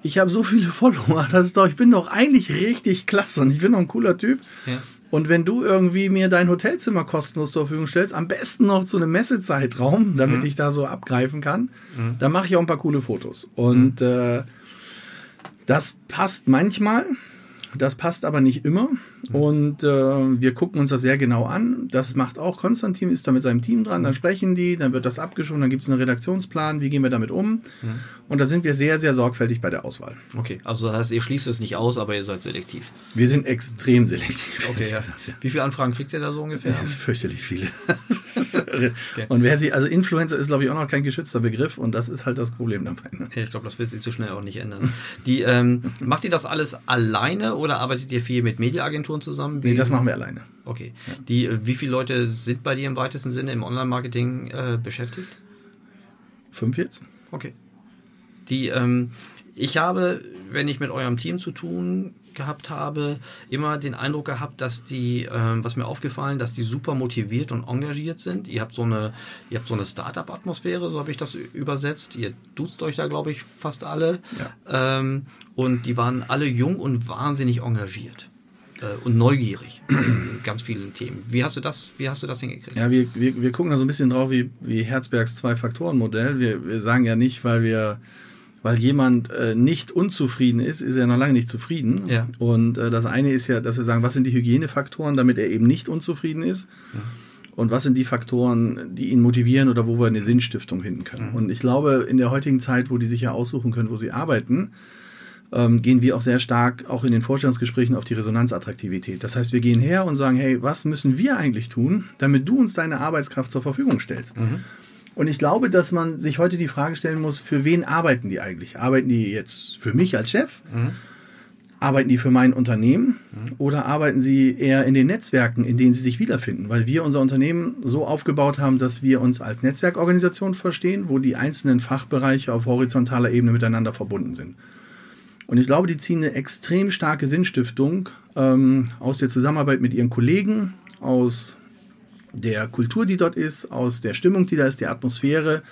ich habe so viele Follower, das ist doch, ich bin doch eigentlich richtig klasse und ich bin doch ein cooler Typ. Ja. Und wenn du irgendwie mir dein Hotelzimmer kostenlos zur Verfügung stellst, am besten noch zu einem Messezeitraum, damit mhm. ich da so abgreifen kann, mhm. dann mache ich auch ein paar coole Fotos. Und mhm. äh, das passt manchmal. Das passt aber nicht immer. Und äh, wir gucken uns das sehr genau an. Das macht auch Konstantin, ist da mit seinem Team dran. Dann sprechen die, dann wird das abgeschoben, dann gibt es einen Redaktionsplan, wie gehen wir damit um. Mhm. Und da sind wir sehr, sehr sorgfältig bei der Auswahl. Okay, also das heißt, ihr schließt es nicht aus, aber ihr seid selektiv. Wir sind extrem selektiv. Okay, ja. Wie viele Anfragen kriegt ihr da so ungefähr? Das ist fürchterlich viele. okay. Und wer sie, also Influencer ist, glaube ich, auch noch kein geschützter Begriff und das ist halt das Problem dabei. Ne? Ich glaube, das wird sich so schnell auch nicht ändern. Die, ähm, macht ihr das alles alleine oder arbeitet ihr viel mit Mediaagenturen zusammen? Wie? Nee, das machen wir alleine. Okay. Ja. Die, äh, wie viele Leute sind bei dir im weitesten Sinne im Online-Marketing äh, beschäftigt? Fünf jetzt. Okay. Die, ähm, ich habe, wenn ich mit eurem Team zu tun gehabt habe, immer den Eindruck gehabt, dass die, ähm, was mir aufgefallen, dass die super motiviert und engagiert sind. Ihr habt so eine, ihr habt so eine Startup-Atmosphäre, so habe ich das übersetzt. Ihr duzt euch da, glaube ich, fast alle. Ja. Ähm, und die waren alle jung und wahnsinnig engagiert äh, und neugierig in ganz vielen Themen. Wie hast du das, wie hast du das hingekriegt? Ja, wir, wir, wir gucken da so ein bisschen drauf wie, wie Herzbergs Zwei-Faktoren-Modell. Wir, wir sagen ja nicht, weil wir weil jemand äh, nicht unzufrieden ist, ist er noch lange nicht zufrieden. Ja. Und äh, das eine ist ja, dass wir sagen, was sind die Hygienefaktoren, damit er eben nicht unzufrieden ist? Ja. Und was sind die Faktoren, die ihn motivieren oder wo wir eine Sinnstiftung finden können? Mhm. Und ich glaube, in der heutigen Zeit, wo die sich ja aussuchen können, wo sie arbeiten, ähm, gehen wir auch sehr stark auch in den Vorstellungsgesprächen auf die Resonanzattraktivität. Das heißt, wir gehen her und sagen, hey, was müssen wir eigentlich tun, damit du uns deine Arbeitskraft zur Verfügung stellst? Mhm. Und ich glaube, dass man sich heute die Frage stellen muss, für wen arbeiten die eigentlich? Arbeiten die jetzt für mich als Chef? Mhm. Arbeiten die für mein Unternehmen mhm. oder arbeiten sie eher in den Netzwerken, in denen sie sich wiederfinden? Weil wir unser Unternehmen so aufgebaut haben, dass wir uns als Netzwerkorganisation verstehen, wo die einzelnen Fachbereiche auf horizontaler Ebene miteinander verbunden sind. Und ich glaube, die ziehen eine extrem starke Sinnstiftung ähm, aus der Zusammenarbeit mit ihren Kollegen, aus der Kultur, die dort ist, aus der Stimmung, die da ist, der Atmosphäre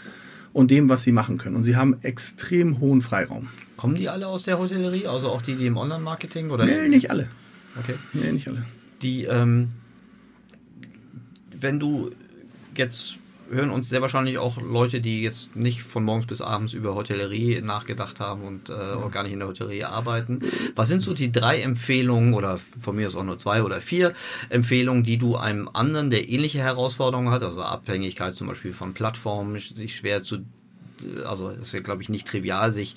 und dem, was sie machen können. Und sie haben extrem hohen Freiraum. Kommen die alle aus der Hotellerie? Also auch die, die im Online-Marketing? Nee, nicht alle. Okay. Nee, nicht alle. Die, ähm, wenn du jetzt hören uns sehr wahrscheinlich auch Leute, die jetzt nicht von morgens bis abends über Hotellerie nachgedacht haben und äh, auch gar nicht in der Hotellerie arbeiten. Was sind so die drei Empfehlungen oder von mir aus auch nur zwei oder vier Empfehlungen, die du einem anderen, der ähnliche Herausforderungen hat, also Abhängigkeit zum Beispiel von Plattformen, sich schwer zu also das ist ja, glaube ich, nicht trivial, sich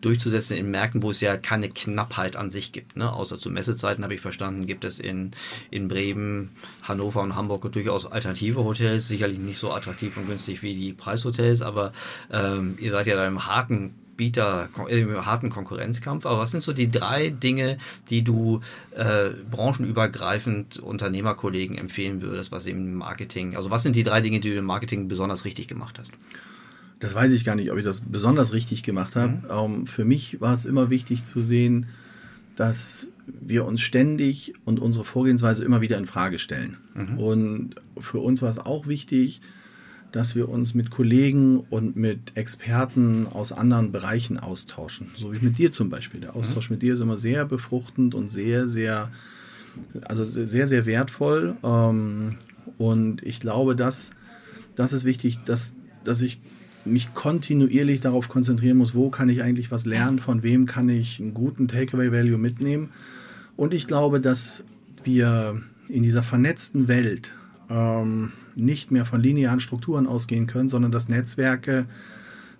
durchzusetzen in Märkten, wo es ja keine Knappheit an sich gibt. Ne? Außer zu Messezeiten habe ich verstanden, gibt es in, in Bremen, Hannover und Hamburg durchaus alternative Hotels, sicherlich nicht so attraktiv und günstig wie die Preishotels, aber ähm, ihr seid ja da im harten Bieter, im harten Konkurrenzkampf. Aber was sind so die drei Dinge, die du äh, branchenübergreifend Unternehmerkollegen empfehlen würdest, was im Marketing, also was sind die drei Dinge, die du im Marketing besonders richtig gemacht hast? Das weiß ich gar nicht, ob ich das besonders richtig gemacht habe. Mhm. Ähm, für mich war es immer wichtig zu sehen, dass wir uns ständig und unsere Vorgehensweise immer wieder in Frage stellen. Mhm. Und für uns war es auch wichtig, dass wir uns mit Kollegen und mit Experten aus anderen Bereichen austauschen. So wie mit dir zum Beispiel. Der Austausch mhm. mit dir ist immer sehr befruchtend und sehr, sehr, also sehr, sehr wertvoll. Ähm, und ich glaube, dass das ist wichtig, dass, dass ich mich kontinuierlich darauf konzentrieren muss, wo kann ich eigentlich was lernen, von wem kann ich einen guten Takeaway-Value mitnehmen. Und ich glaube, dass wir in dieser vernetzten Welt ähm, nicht mehr von linearen Strukturen ausgehen können, sondern dass Netzwerke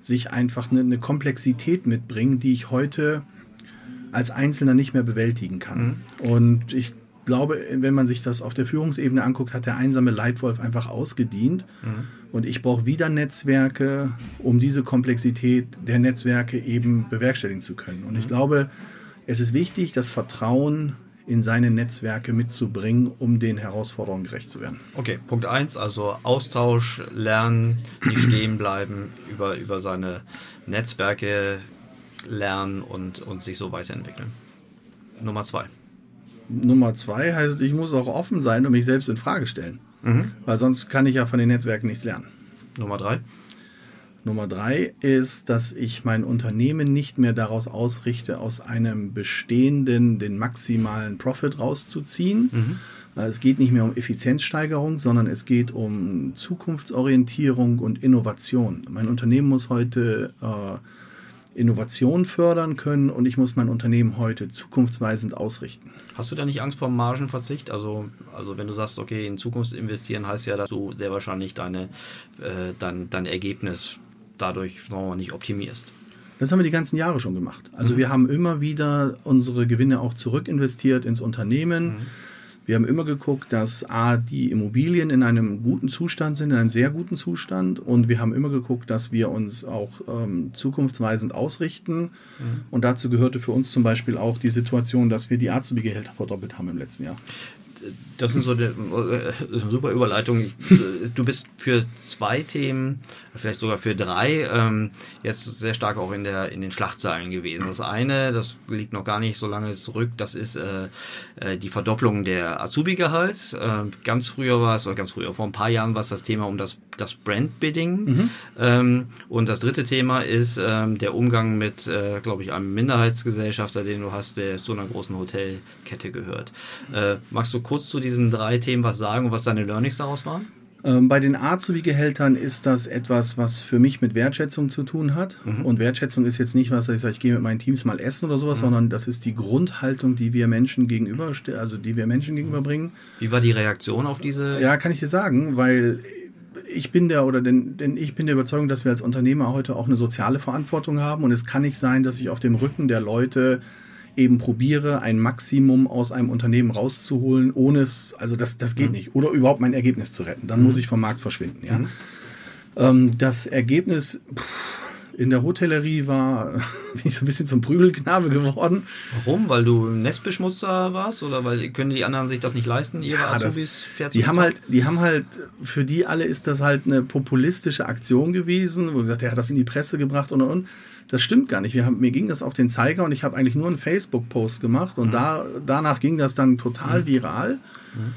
sich einfach eine, eine Komplexität mitbringen, die ich heute als Einzelner nicht mehr bewältigen kann. Mhm. Und ich glaube, wenn man sich das auf der Führungsebene anguckt, hat der einsame Leitwolf einfach ausgedient. Mhm. Und ich brauche wieder Netzwerke, um diese Komplexität der Netzwerke eben bewerkstelligen zu können. Und ich mhm. glaube, es ist wichtig, das Vertrauen in seine Netzwerke mitzubringen, um den Herausforderungen gerecht zu werden. Okay, Punkt 1, also Austausch, Lernen, nicht stehen bleiben, über, über seine Netzwerke lernen und, und sich so weiterentwickeln. Nummer 2. Nummer 2 heißt, ich muss auch offen sein und mich selbst in Frage stellen. Mhm. Weil sonst kann ich ja von den Netzwerken nichts lernen. Nummer drei. Nummer drei ist, dass ich mein Unternehmen nicht mehr daraus ausrichte, aus einem bestehenden den maximalen Profit rauszuziehen. Mhm. Es geht nicht mehr um Effizienzsteigerung, sondern es geht um Zukunftsorientierung und Innovation. Mein Unternehmen muss heute äh, Innovation fördern können und ich muss mein Unternehmen heute zukunftsweisend ausrichten. Hast du da nicht Angst vor Margenverzicht? Also, also wenn du sagst, okay, in Zukunft investieren, heißt ja, dass du sehr wahrscheinlich deine, äh, dein, dein Ergebnis dadurch sagen wir mal, nicht optimierst. Das haben wir die ganzen Jahre schon gemacht. Also mhm. wir haben immer wieder unsere Gewinne auch zurückinvestiert ins Unternehmen. Mhm wir haben immer geguckt, dass A, die Immobilien in einem guten Zustand sind, in einem sehr guten Zustand. Und wir haben immer geguckt, dass wir uns auch ähm, zukunftsweisend ausrichten. Mhm. Und dazu gehörte für uns zum Beispiel auch die Situation, dass wir die Azubi-Gehälter verdoppelt haben im letzten Jahr das ist so eine, äh, eine, super Überleitung. Du bist für zwei Themen, vielleicht sogar für drei, ähm, jetzt sehr stark auch in, der, in den Schlachtzeilen gewesen. Das eine, das liegt noch gar nicht so lange zurück, das ist äh, äh die Verdopplung der Azubi-Gehalts. Äh, ganz früher war es, oder ganz früher, vor ein paar Jahren war es das Thema um das, das Brand-Bidding. Mhm. Ähm, und das dritte Thema ist ähm, der Umgang mit, äh, glaube ich, einem Minderheitsgesellschafter, den du hast, der zu einer großen Hotelkette gehört. Äh, magst du kurz zu diesen drei Themen was sagen und was deine Learnings daraus waren? Ähm, bei den Azubi-Gehältern ist das etwas, was für mich mit Wertschätzung zu tun hat. Mhm. Und Wertschätzung ist jetzt nicht was, ich sage, ich gehe mit meinen Teams mal essen oder sowas, mhm. sondern das ist die Grundhaltung, die wir Menschen gegenüber, also die wir Menschen gegenüberbringen. Wie war die Reaktion auf diese? Ja, kann ich dir sagen, weil ich bin der oder denn, denn ich bin der Überzeugung, dass wir als Unternehmer heute auch eine soziale Verantwortung haben und es kann nicht sein, dass ich auf dem Rücken der Leute eben probiere, ein Maximum aus einem Unternehmen rauszuholen, ohne es, also das, das geht mhm. nicht. Oder überhaupt mein Ergebnis zu retten. Dann mhm. muss ich vom Markt verschwinden. Ja? Mhm. Ähm, das Ergebnis pff, in der Hotellerie war, bin ich so ein bisschen zum Prügelknabe geworden. Warum? Weil du Nestbeschmutzer warst oder weil können die anderen sich das nicht leisten, ihre ja, Azubis das, die haben halt, Die haben halt, für die alle ist das halt eine populistische Aktion gewesen, wo gesagt, er hat das in die Presse gebracht und und und. Das stimmt gar nicht. Wir haben, mir ging das auf den Zeiger und ich habe eigentlich nur einen Facebook-Post gemacht und mhm. da, danach ging das dann total mhm. viral. Mhm.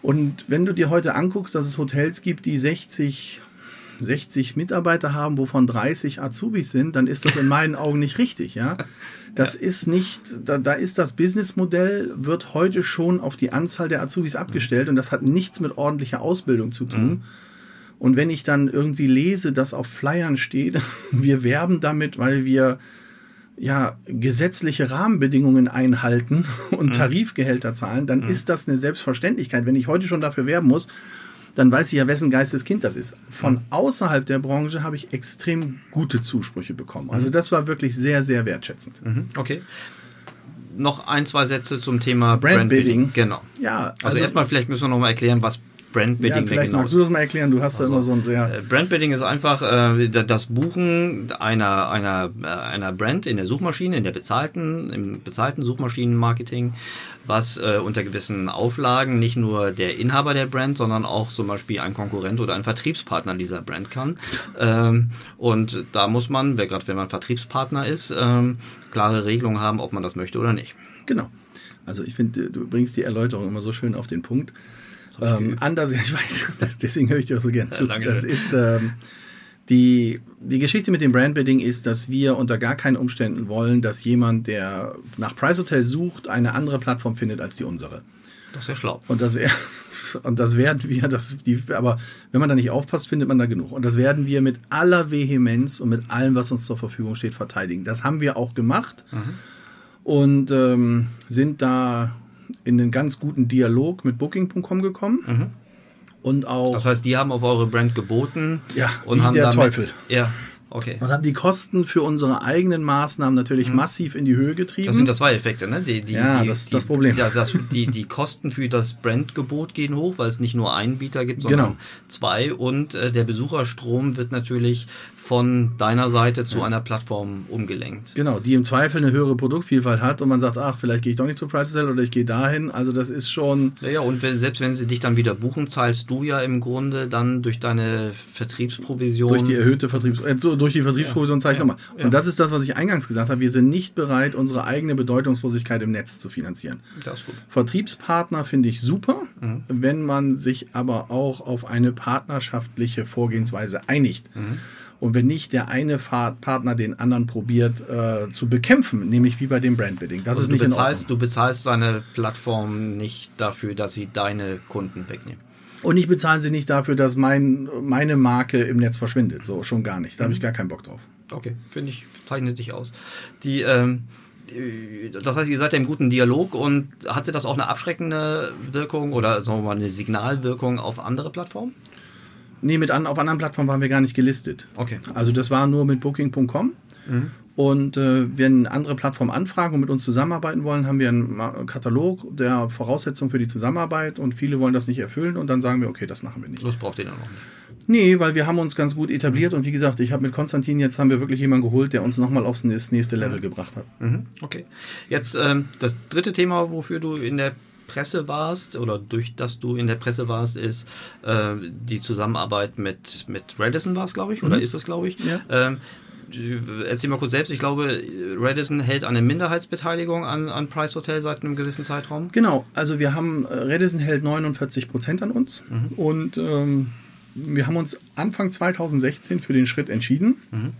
Und wenn du dir heute anguckst, dass es Hotels gibt, die 60, 60 Mitarbeiter haben, wovon 30 Azubis sind, dann ist das in meinen Augen nicht richtig, ja. Das ja. ist nicht, da, da ist das Businessmodell, wird heute schon auf die Anzahl der Azubis abgestellt und das hat nichts mit ordentlicher Ausbildung zu tun. Mhm. Und wenn ich dann irgendwie lese, dass auf Flyern steht, wir werben damit, weil wir ja gesetzliche Rahmenbedingungen einhalten und mhm. Tarifgehälter zahlen, dann mhm. ist das eine Selbstverständlichkeit. Wenn ich heute schon dafür werben muss, dann weiß ich ja, wessen Geisteskind das ist. Von mhm. außerhalb der Branche habe ich extrem gute Zusprüche bekommen. Also mhm. das war wirklich sehr, sehr wertschätzend. Mhm. Okay noch ein, zwei Sätze zum Thema Brandbuilding. Brand genau. Ja, also, also erstmal vielleicht müssen wir noch mal erklären, was Brandbidding. Ja, vielleicht magst du das mal erklären. Du hast also, da immer so ein sehr. Äh, Brandbidding ist einfach äh, das Buchen einer, einer, äh, einer Brand in der Suchmaschine, in der bezahlten, im bezahlten Suchmaschinenmarketing, was äh, unter gewissen Auflagen nicht nur der Inhaber der Brand, sondern auch zum Beispiel ein Konkurrent oder ein Vertriebspartner dieser Brand kann. Ähm, und da muss man, gerade wenn man Vertriebspartner ist, ähm, klare Regelungen haben, ob man das möchte oder nicht. Genau. Also ich finde, du bringst die Erläuterung immer so schön auf den Punkt. Ähm, anders, ich weiß, das, deswegen höre ich dir auch so gern zu. Ja, das ist ähm, die, die Geschichte mit dem Brandbidding ist, dass wir unter gar keinen Umständen wollen, dass jemand, der nach Price Hotel sucht, eine andere Plattform findet als die unsere. Das ist ja schlau. Und das, und das werden wir, das, die, aber wenn man da nicht aufpasst, findet man da genug. Und das werden wir mit aller Vehemenz und mit allem, was uns zur Verfügung steht, verteidigen. Das haben wir auch gemacht mhm. und ähm, sind da in einen ganz guten Dialog mit Booking.com gekommen. Mhm. Und auch. Das heißt, die haben auf eure Brand geboten. Ja, und haben der damit, Teufel. Ja. Okay. Und haben die Kosten für unsere eigenen Maßnahmen natürlich mhm. massiv in die Höhe getrieben. Das sind ja zwei Effekte, ne? Die, die, ja, die, das ist das Problem. Ja, das, die, die Kosten für das Brandgebot gehen hoch, weil es nicht nur einen Bieter gibt, sondern genau. zwei. Und äh, der Besucherstrom wird natürlich von deiner Seite zu ja. einer Plattform umgelenkt. Genau, die im Zweifel eine höhere Produktvielfalt hat und man sagt, ach, vielleicht gehe ich doch nicht zu PriceSell oder ich gehe dahin. Also das ist schon. Ja, ja und wenn, selbst wenn sie dich dann wieder buchen, zahlst du ja im Grunde dann durch deine Vertriebsprovision. Durch die erhöhte Vertriebs äh, durch die Vertriebsprovision ja. zahle ich nochmal. Und das ist das, was ich eingangs gesagt habe. Wir sind nicht bereit, unsere eigene Bedeutungslosigkeit im Netz zu finanzieren. Das ist gut. Vertriebspartner finde ich super, mhm. wenn man sich aber auch auf eine partnerschaftliche Vorgehensweise einigt. Mhm und wenn nicht der eine Partner den anderen probiert äh, zu bekämpfen, nämlich wie bei dem Brandbidding. Das also ist nicht bezahlst, in Ordnung. Du bezahlst deine Plattform nicht dafür, dass sie deine Kunden wegnehmen. Und ich bezahle sie nicht dafür, dass mein, meine Marke im Netz verschwindet. So, schon gar nicht. Da mhm. habe ich gar keinen Bock drauf. Okay, finde ich, zeichnet dich aus. Die, ähm, das heißt, ihr seid ja im guten Dialog und hatte das auch eine abschreckende Wirkung oder sagen wir mal eine Signalwirkung auf andere Plattformen? Nee, mit an, auf anderen Plattformen waren wir gar nicht gelistet. Okay. Also das war nur mit Booking.com. Mhm. Und äh, wenn andere Plattformen anfragen und mit uns zusammenarbeiten wollen, haben wir einen Katalog der Voraussetzungen für die Zusammenarbeit und viele wollen das nicht erfüllen und dann sagen wir, okay, das machen wir nicht. Das braucht ihr dann auch nicht. Nee, weil wir haben uns ganz gut etabliert und wie gesagt, ich habe mit Konstantin jetzt haben wir wirklich jemanden geholt, der uns nochmal aufs nächste Level mhm. gebracht hat. Mhm. Okay. Jetzt ähm, das dritte Thema, wofür du in der Presse warst oder durch das du in der Presse warst, ist äh, die Zusammenarbeit mit, mit Radisson war es, glaube ich, oder mhm. ist das, glaube ich. Ja. Ähm, erzähl mal kurz selbst, ich glaube, Radisson hält eine Minderheitsbeteiligung an, an Price Hotel seit einem gewissen Zeitraum. Genau, also wir haben, Radisson hält 49 Prozent an uns mhm. und ähm, wir haben uns Anfang 2016 für den Schritt entschieden, mhm.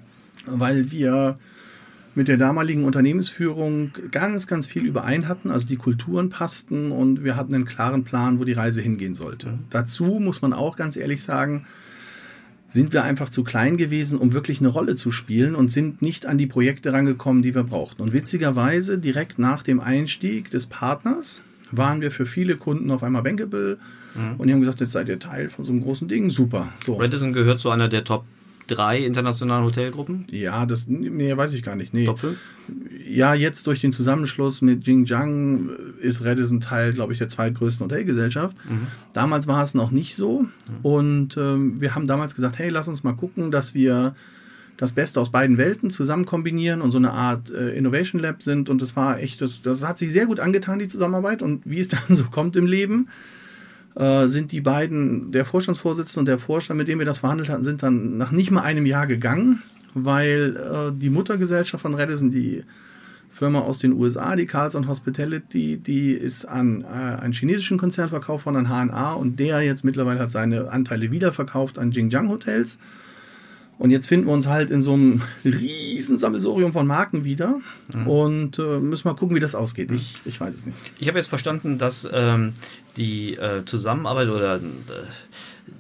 weil wir mit der damaligen Unternehmensführung ganz, ganz viel überein hatten. Also die Kulturen passten und wir hatten einen klaren Plan, wo die Reise hingehen sollte. Mhm. Dazu muss man auch ganz ehrlich sagen, sind wir einfach zu klein gewesen, um wirklich eine Rolle zu spielen und sind nicht an die Projekte rangekommen, die wir brauchten. Und witzigerweise, direkt nach dem Einstieg des Partners, waren wir für viele Kunden auf einmal bankable mhm. und die haben gesagt, jetzt seid ihr Teil von so einem großen Ding, super. So. Radisson gehört zu einer der Top drei internationalen Hotelgruppen? Ja, das nee, weiß ich gar nicht. Nee. Top 5? Ja, jetzt durch den Zusammenschluss mit Xinjiang ist Radisson Teil, glaube ich, der zweitgrößten Hotelgesellschaft. Mhm. Damals war es noch nicht so. Mhm. Und ähm, wir haben damals gesagt, hey, lass uns mal gucken, dass wir das Beste aus beiden Welten zusammen kombinieren und so eine Art äh, Innovation Lab sind. Und das war echt, das, das hat sich sehr gut angetan, die Zusammenarbeit. Und wie es dann so kommt im Leben, äh, sind die beiden, der Vorstandsvorsitzende und der Vorstand, mit dem wir das verhandelt hatten, sind dann nach nicht mal einem Jahr gegangen, weil äh, die Muttergesellschaft von Redison, die Firma aus den USA, die Carlson Hospitality, die ist an äh, einen chinesischen Konzern verkauft worden, an HNA und der jetzt mittlerweile hat seine Anteile wiederverkauft an Jingjiang Hotels. Und jetzt finden wir uns halt in so einem riesen Sammelsorium von Marken wieder mhm. und äh, müssen mal gucken, wie das ausgeht. Ich, ich weiß es nicht. Ich habe jetzt verstanden, dass ähm, die äh, Zusammenarbeit oder äh,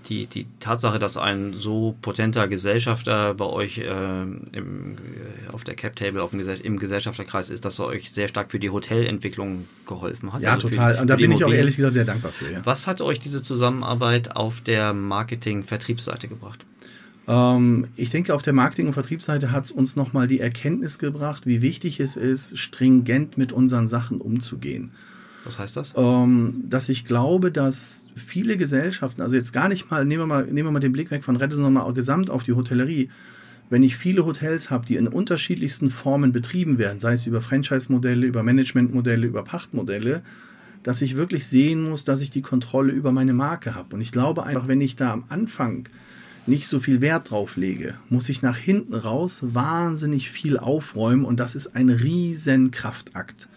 die, die Tatsache, dass ein so potenter Gesellschafter bei euch äh, im, äh, auf der Cap Table auf dem Gesell im Gesellschafterkreis ist, dass er euch sehr stark für die Hotelentwicklung geholfen hat. Ja, also total. Für, Und da bin ich auch ehrlich gesagt sehr dankbar für. Ja. Was hat euch diese Zusammenarbeit auf der Marketing-Vertriebsseite gebracht? Ähm, ich denke, auf der Marketing- und Vertriebsseite hat es uns nochmal die Erkenntnis gebracht, wie wichtig es ist, stringent mit unseren Sachen umzugehen. Was heißt das? Ähm, dass ich glaube, dass viele Gesellschaften, also jetzt gar nicht mal, nehmen wir mal, nehmen wir mal den Blick weg von Redison nochmal gesamt auf die Hotellerie. Wenn ich viele Hotels habe, die in unterschiedlichsten Formen betrieben werden, sei es über Franchise-Modelle, über Management-Modelle, über Pachtmodelle, dass ich wirklich sehen muss, dass ich die Kontrolle über meine Marke habe. Und ich glaube einfach, wenn ich da am Anfang nicht so viel Wert drauf lege, muss ich nach hinten raus wahnsinnig viel aufräumen und das ist ein riesen Kraftakt.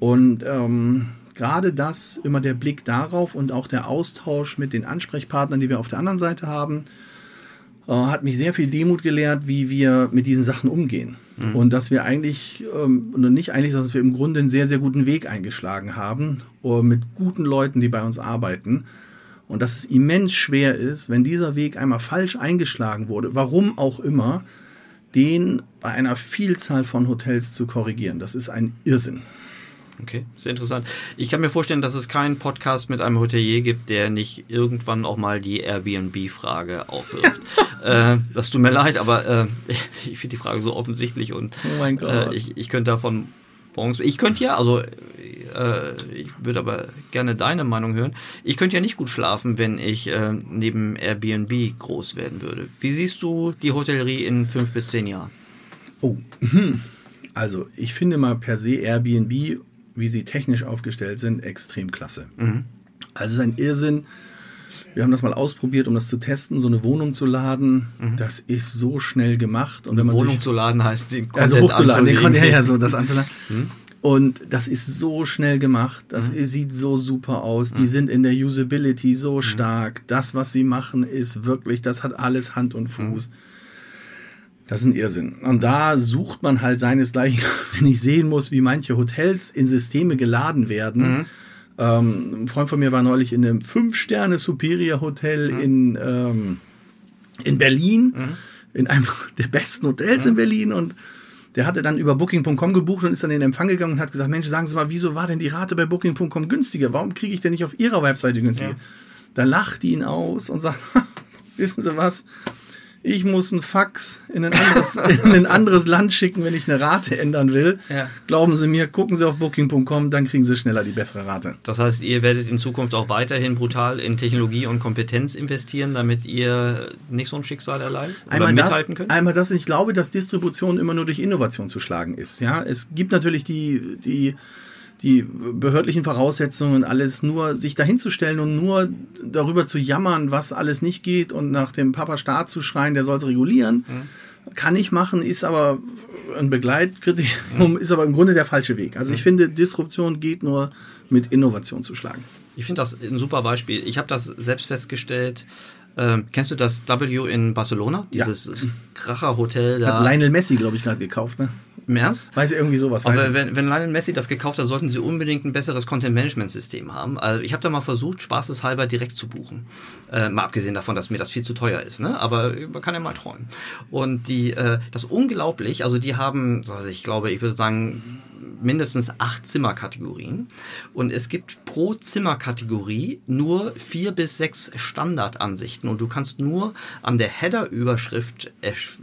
Und ähm, gerade das, immer der Blick darauf und auch der Austausch mit den Ansprechpartnern, die wir auf der anderen Seite haben, äh, hat mich sehr viel Demut gelehrt, wie wir mit diesen Sachen umgehen. Mhm. Und dass wir eigentlich, ähm, nicht eigentlich, sondern dass wir im Grunde einen sehr, sehr guten Weg eingeschlagen haben, uh, mit guten Leuten, die bei uns arbeiten. Und dass es immens schwer ist, wenn dieser Weg einmal falsch eingeschlagen wurde, warum auch immer, den bei einer Vielzahl von Hotels zu korrigieren. Das ist ein Irrsinn. Okay, sehr interessant. Ich kann mir vorstellen, dass es keinen Podcast mit einem Hotelier gibt, der nicht irgendwann auch mal die Airbnb-Frage aufwirft. äh, das tut mir leid, aber äh, ich finde die Frage so offensichtlich und oh äh, ich, ich könnte davon morgens. Ich könnte ja, also äh, ich würde aber gerne deine Meinung hören. Ich könnte ja nicht gut schlafen, wenn ich äh, neben Airbnb groß werden würde. Wie siehst du die Hotellerie in fünf bis zehn Jahren? Oh, hm. also ich finde mal per se Airbnb wie sie technisch aufgestellt sind, extrem klasse. Mhm. Also es ist ein Irrsinn. Wir haben das mal ausprobiert, um das zu testen, so eine Wohnung zu laden. Mhm. Das ist so schnell gemacht. Und wenn man Wohnung sich, zu laden heißt, den Content also hochzuladen, den Content, ja, so das anzuladen. Mhm. Und das ist so schnell gemacht. Das mhm. sieht so super aus. Die mhm. sind in der Usability so mhm. stark. Das, was sie machen, ist wirklich, das hat alles Hand und Fuß. Mhm. Das ist ein Irrsinn. Und da sucht man halt seinesgleichen, wenn ich sehen muss, wie manche Hotels in Systeme geladen werden. Ähm, ein Freund von mir war neulich in einem Fünf-Sterne-Superior-Hotel mhm. in, ähm, in Berlin, mhm. in einem der besten Hotels in mhm. Berlin und der hatte dann über Booking.com gebucht und ist dann in den Empfang gegangen und hat gesagt, Mensch, sagen Sie mal, wieso war denn die Rate bei Booking.com günstiger? Warum kriege ich denn nicht auf Ihrer Webseite günstiger? Ja. Da lacht die ihn aus und sagt, wissen Sie was, ich muss einen Fax in ein anderes, in ein anderes Land schicken, wenn ich eine Rate ändern will. Ja. Glauben Sie mir, gucken Sie auf booking.com, dann kriegen Sie schneller die bessere Rate. Das heißt, ihr werdet in Zukunft auch weiterhin brutal in Technologie und Kompetenz investieren, damit ihr nicht so ein Schicksal erleidet? Einmal das, könnt? einmal das, ich glaube, dass Distribution immer nur durch Innovation zu schlagen ist. Ja, es gibt natürlich die, die die behördlichen Voraussetzungen und alles nur sich dahinzustellen und nur darüber zu jammern, was alles nicht geht und nach dem Papa Staat zu schreien, der soll es regulieren, mhm. kann ich machen, ist aber ein Begleitkriterium, mhm. ist aber im Grunde der falsche Weg. Also ich mhm. finde, Disruption geht nur mit Innovation zu schlagen. Ich finde das ein super Beispiel. Ich habe das selbst festgestellt. Ähm, kennst du das W in Barcelona? Dieses ja. Kracher-Hotel da. Hat Lionel Messi, glaube ich, gerade gekauft, ne? Im Ernst? Weiß irgendwie sowas. Aber wenn, wenn Lionel Messi das gekauft hat, sollten sie unbedingt ein besseres Content-Management-System haben. Also ich habe da mal versucht, spaßeshalber direkt zu buchen. Äh, mal abgesehen davon, dass mir das viel zu teuer ist, ne? Aber man kann ja mal träumen. Und die, äh, das unglaublich, also die haben, also ich glaube, ich würde sagen, mindestens acht Zimmerkategorien und es gibt pro Zimmerkategorie nur vier bis sechs Standardansichten und du kannst nur an der Header-Überschrift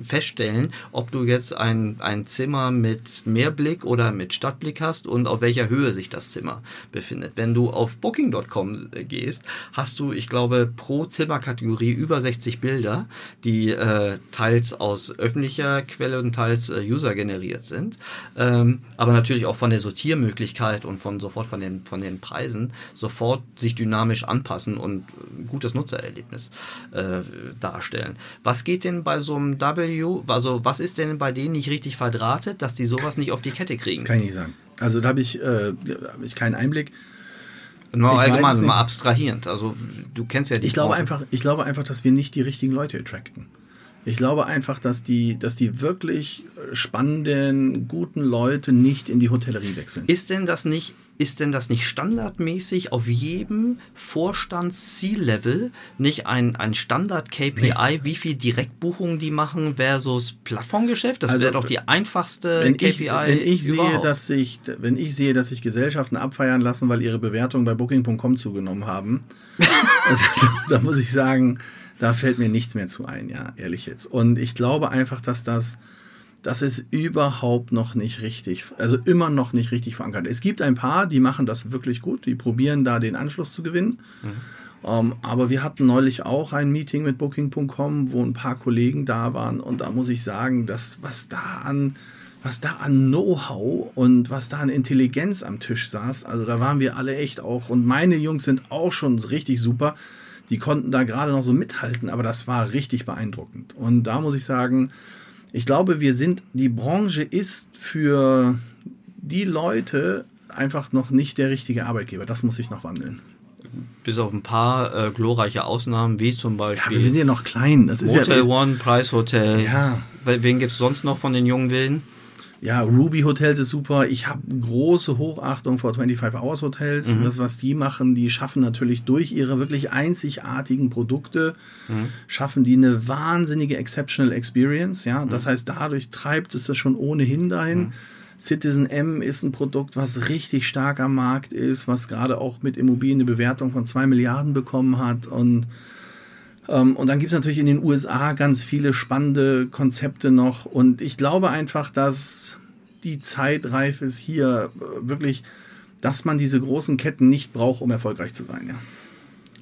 feststellen, ob du jetzt ein, ein Zimmer mit Mehrblick oder mit Stadtblick hast und auf welcher Höhe sich das Zimmer befindet. Wenn du auf Booking.com gehst, hast du, ich glaube, pro Zimmerkategorie über 60 Bilder, die äh, teils aus öffentlicher Quelle und teils äh, User generiert sind. Ähm, aber natürlich auch von der Sortiermöglichkeit und von sofort von den, von den Preisen sofort sich dynamisch anpassen und ein gutes Nutzererlebnis äh, darstellen. Was geht denn bei so einem W, also was ist denn bei denen nicht richtig verdrahtet, dass die sowas nicht auf die Kette kriegen? Das kann ich nicht sagen. Also da habe ich, äh, hab ich keinen Einblick. Mal allgemein, mal abstrahierend. Also du kennst ja die. Ich glaube einfach, ich glaube einfach, dass wir nicht die richtigen Leute attracten. Ich glaube einfach, dass die, dass die wirklich spannenden, guten Leute nicht in die Hotellerie wechseln. Ist denn das nicht, ist denn das nicht standardmäßig auf jedem Vorstands-C-Level nicht ein, ein Standard-KPI, nee. wie viel Direktbuchungen die machen versus Plattformgeschäft? Das also, wäre doch die einfachste wenn KPI. Ich, wenn ich sehe, dass sich, wenn ich sehe, dass sich Gesellschaften abfeiern lassen, weil ihre Bewertungen bei Booking.com zugenommen haben, also, da muss ich sagen, da fällt mir nichts mehr zu ein, ja, ehrlich jetzt. Und ich glaube einfach, dass das, das ist überhaupt noch nicht richtig, also immer noch nicht richtig verankert. Es gibt ein paar, die machen das wirklich gut, die probieren da den Anschluss zu gewinnen. Mhm. Um, ähm, aber wir hatten neulich auch ein Meeting mit Booking.com, wo ein paar Kollegen da waren und da muss ich sagen, dass was da an was da an Know-how und was da an Intelligenz am Tisch saß, also da waren wir alle echt auch und meine Jungs sind auch schon richtig super die konnten da gerade noch so mithalten, aber das war richtig beeindruckend. Und da muss ich sagen, ich glaube, wir sind, die Branche ist für die Leute einfach noch nicht der richtige Arbeitgeber. Das muss sich noch wandeln. Bis auf ein paar äh, glorreiche Ausnahmen, wie zum Beispiel. Ja, wir sind ja noch klein. Das Hotel ja, One, Preishotel. Ja. Wen gibt es sonst noch von den jungen Willen? Ja, Ruby Hotels ist super. Ich habe große Hochachtung vor 25 Hours Hotels. Mhm. Das, was die machen, die schaffen natürlich durch ihre wirklich einzigartigen Produkte, mhm. schaffen die eine wahnsinnige Exceptional Experience. Ja, das mhm. heißt, dadurch treibt es das schon ohnehin dahin. Mhm. Citizen M ist ein Produkt, was richtig stark am Markt ist, was gerade auch mit Immobilien eine Bewertung von zwei Milliarden bekommen hat und und dann gibt es natürlich in den USA ganz viele spannende Konzepte noch. Und ich glaube einfach, dass die Zeit reif ist hier äh, wirklich, dass man diese großen Ketten nicht braucht, um erfolgreich zu sein. Ja.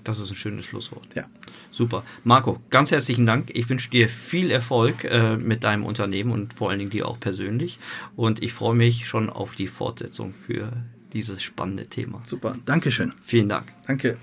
Das ist ein schönes Schlusswort. Ja. Super. Marco, ganz herzlichen Dank. Ich wünsche dir viel Erfolg äh, mit deinem Unternehmen und vor allen Dingen dir auch persönlich. Und ich freue mich schon auf die Fortsetzung für dieses spannende Thema. Super. Dankeschön. Vielen Dank. Danke.